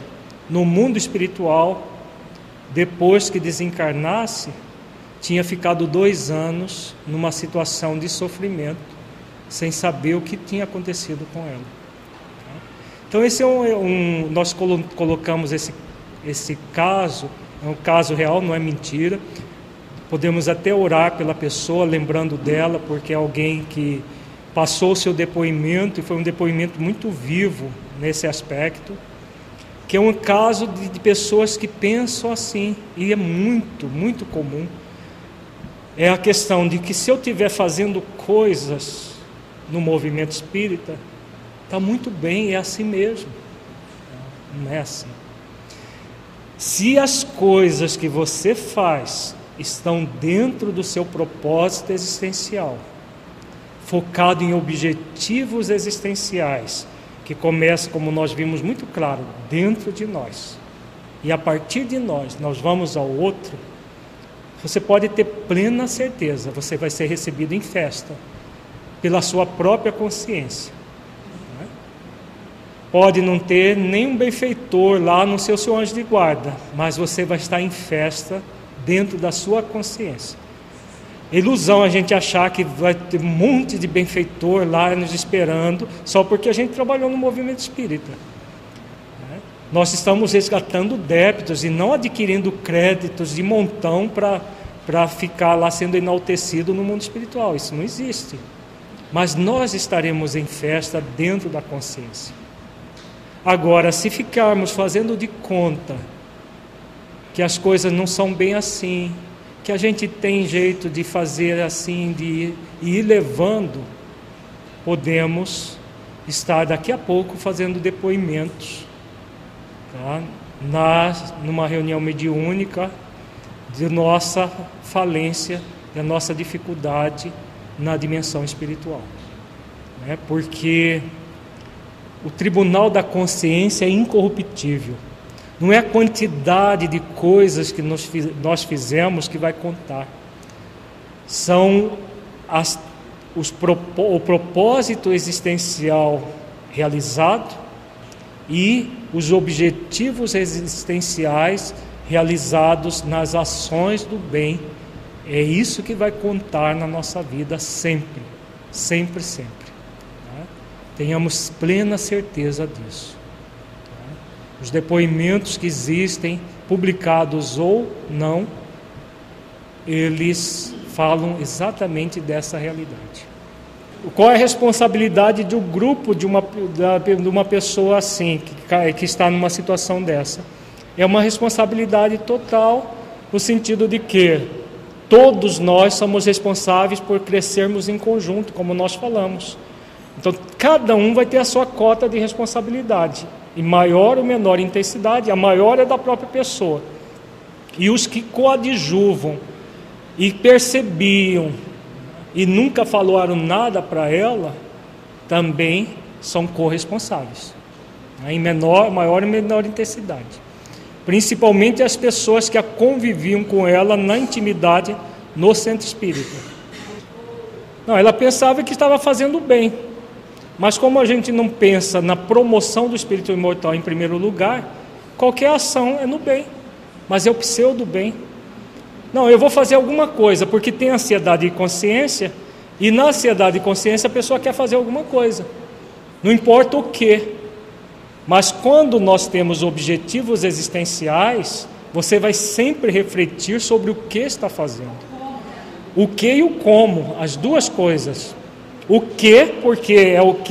no mundo espiritual, depois que desencarnasse, tinha ficado dois anos numa situação de sofrimento, sem saber o que tinha acontecido com ela. Então esse é um, é um nós colocamos esse esse caso, é um caso real, não é mentira. Podemos até orar pela pessoa, lembrando dela, porque é alguém que passou o seu depoimento e foi um depoimento muito vivo nesse aspecto que é um caso de, de pessoas que pensam assim, e é muito, muito comum. É a questão de que se eu estiver fazendo coisas no movimento espírita, está muito bem, é assim mesmo. Não é assim. Se as coisas que você faz estão dentro do seu propósito existencial, focado em objetivos existenciais, que começa, como nós vimos muito claro, dentro de nós. E a partir de nós, nós vamos ao outro. Você pode ter plena certeza, você vai ser recebido em festa, pela sua própria consciência. Né? Pode não ter nenhum benfeitor lá no seu seu anjo de guarda, mas você vai estar em festa dentro da sua consciência ilusão a gente achar que vai ter um monte de benfeitor lá nos esperando, só porque a gente trabalhou no movimento espírita. Né? Nós estamos resgatando débitos e não adquirindo créditos de montão para ficar lá sendo enaltecido no mundo espiritual. Isso não existe. Mas nós estaremos em festa dentro da consciência. Agora, se ficarmos fazendo de conta que as coisas não são bem assim, que a gente tem jeito de fazer assim, de ir levando, podemos estar daqui a pouco fazendo depoimentos tá? Na, numa reunião mediúnica de nossa falência, da nossa dificuldade na dimensão espiritual. Né? Porque o tribunal da consciência é incorruptível. Não é a quantidade de coisas que nós, nós fizemos que vai contar. São as, os, o propósito existencial realizado e os objetivos existenciais realizados nas ações do bem. É isso que vai contar na nossa vida sempre, sempre, sempre. Tá? Tenhamos plena certeza disso. Os depoimentos que existem, publicados ou não, eles falam exatamente dessa realidade. Qual é a responsabilidade do grupo de uma, de uma pessoa assim, que, que está numa situação dessa? é uma responsabilidade total, no sentido de que todos nós somos responsáveis por crescermos em conjunto, como nós falamos. Então, cada um vai ter a sua cota de responsabilidade, em maior ou menor intensidade, a maior é da própria pessoa. E os que coadjuvam e percebiam e nunca falaram nada para ela, também são corresponsáveis, né, em menor, maior e menor intensidade. Principalmente as pessoas que a conviviam com ela na intimidade no centro espírita. Não, ela pensava que estava fazendo bem, mas como a gente não pensa na promoção do espírito imortal em primeiro lugar, qualquer ação é no bem, mas é o pseudo bem. Não, eu vou fazer alguma coisa porque tem ansiedade e consciência, e na ansiedade e consciência a pessoa quer fazer alguma coisa, não importa o que. Mas quando nós temos objetivos existenciais, você vai sempre refletir sobre o que está fazendo. O que e o como, as duas coisas. O que, porque é o que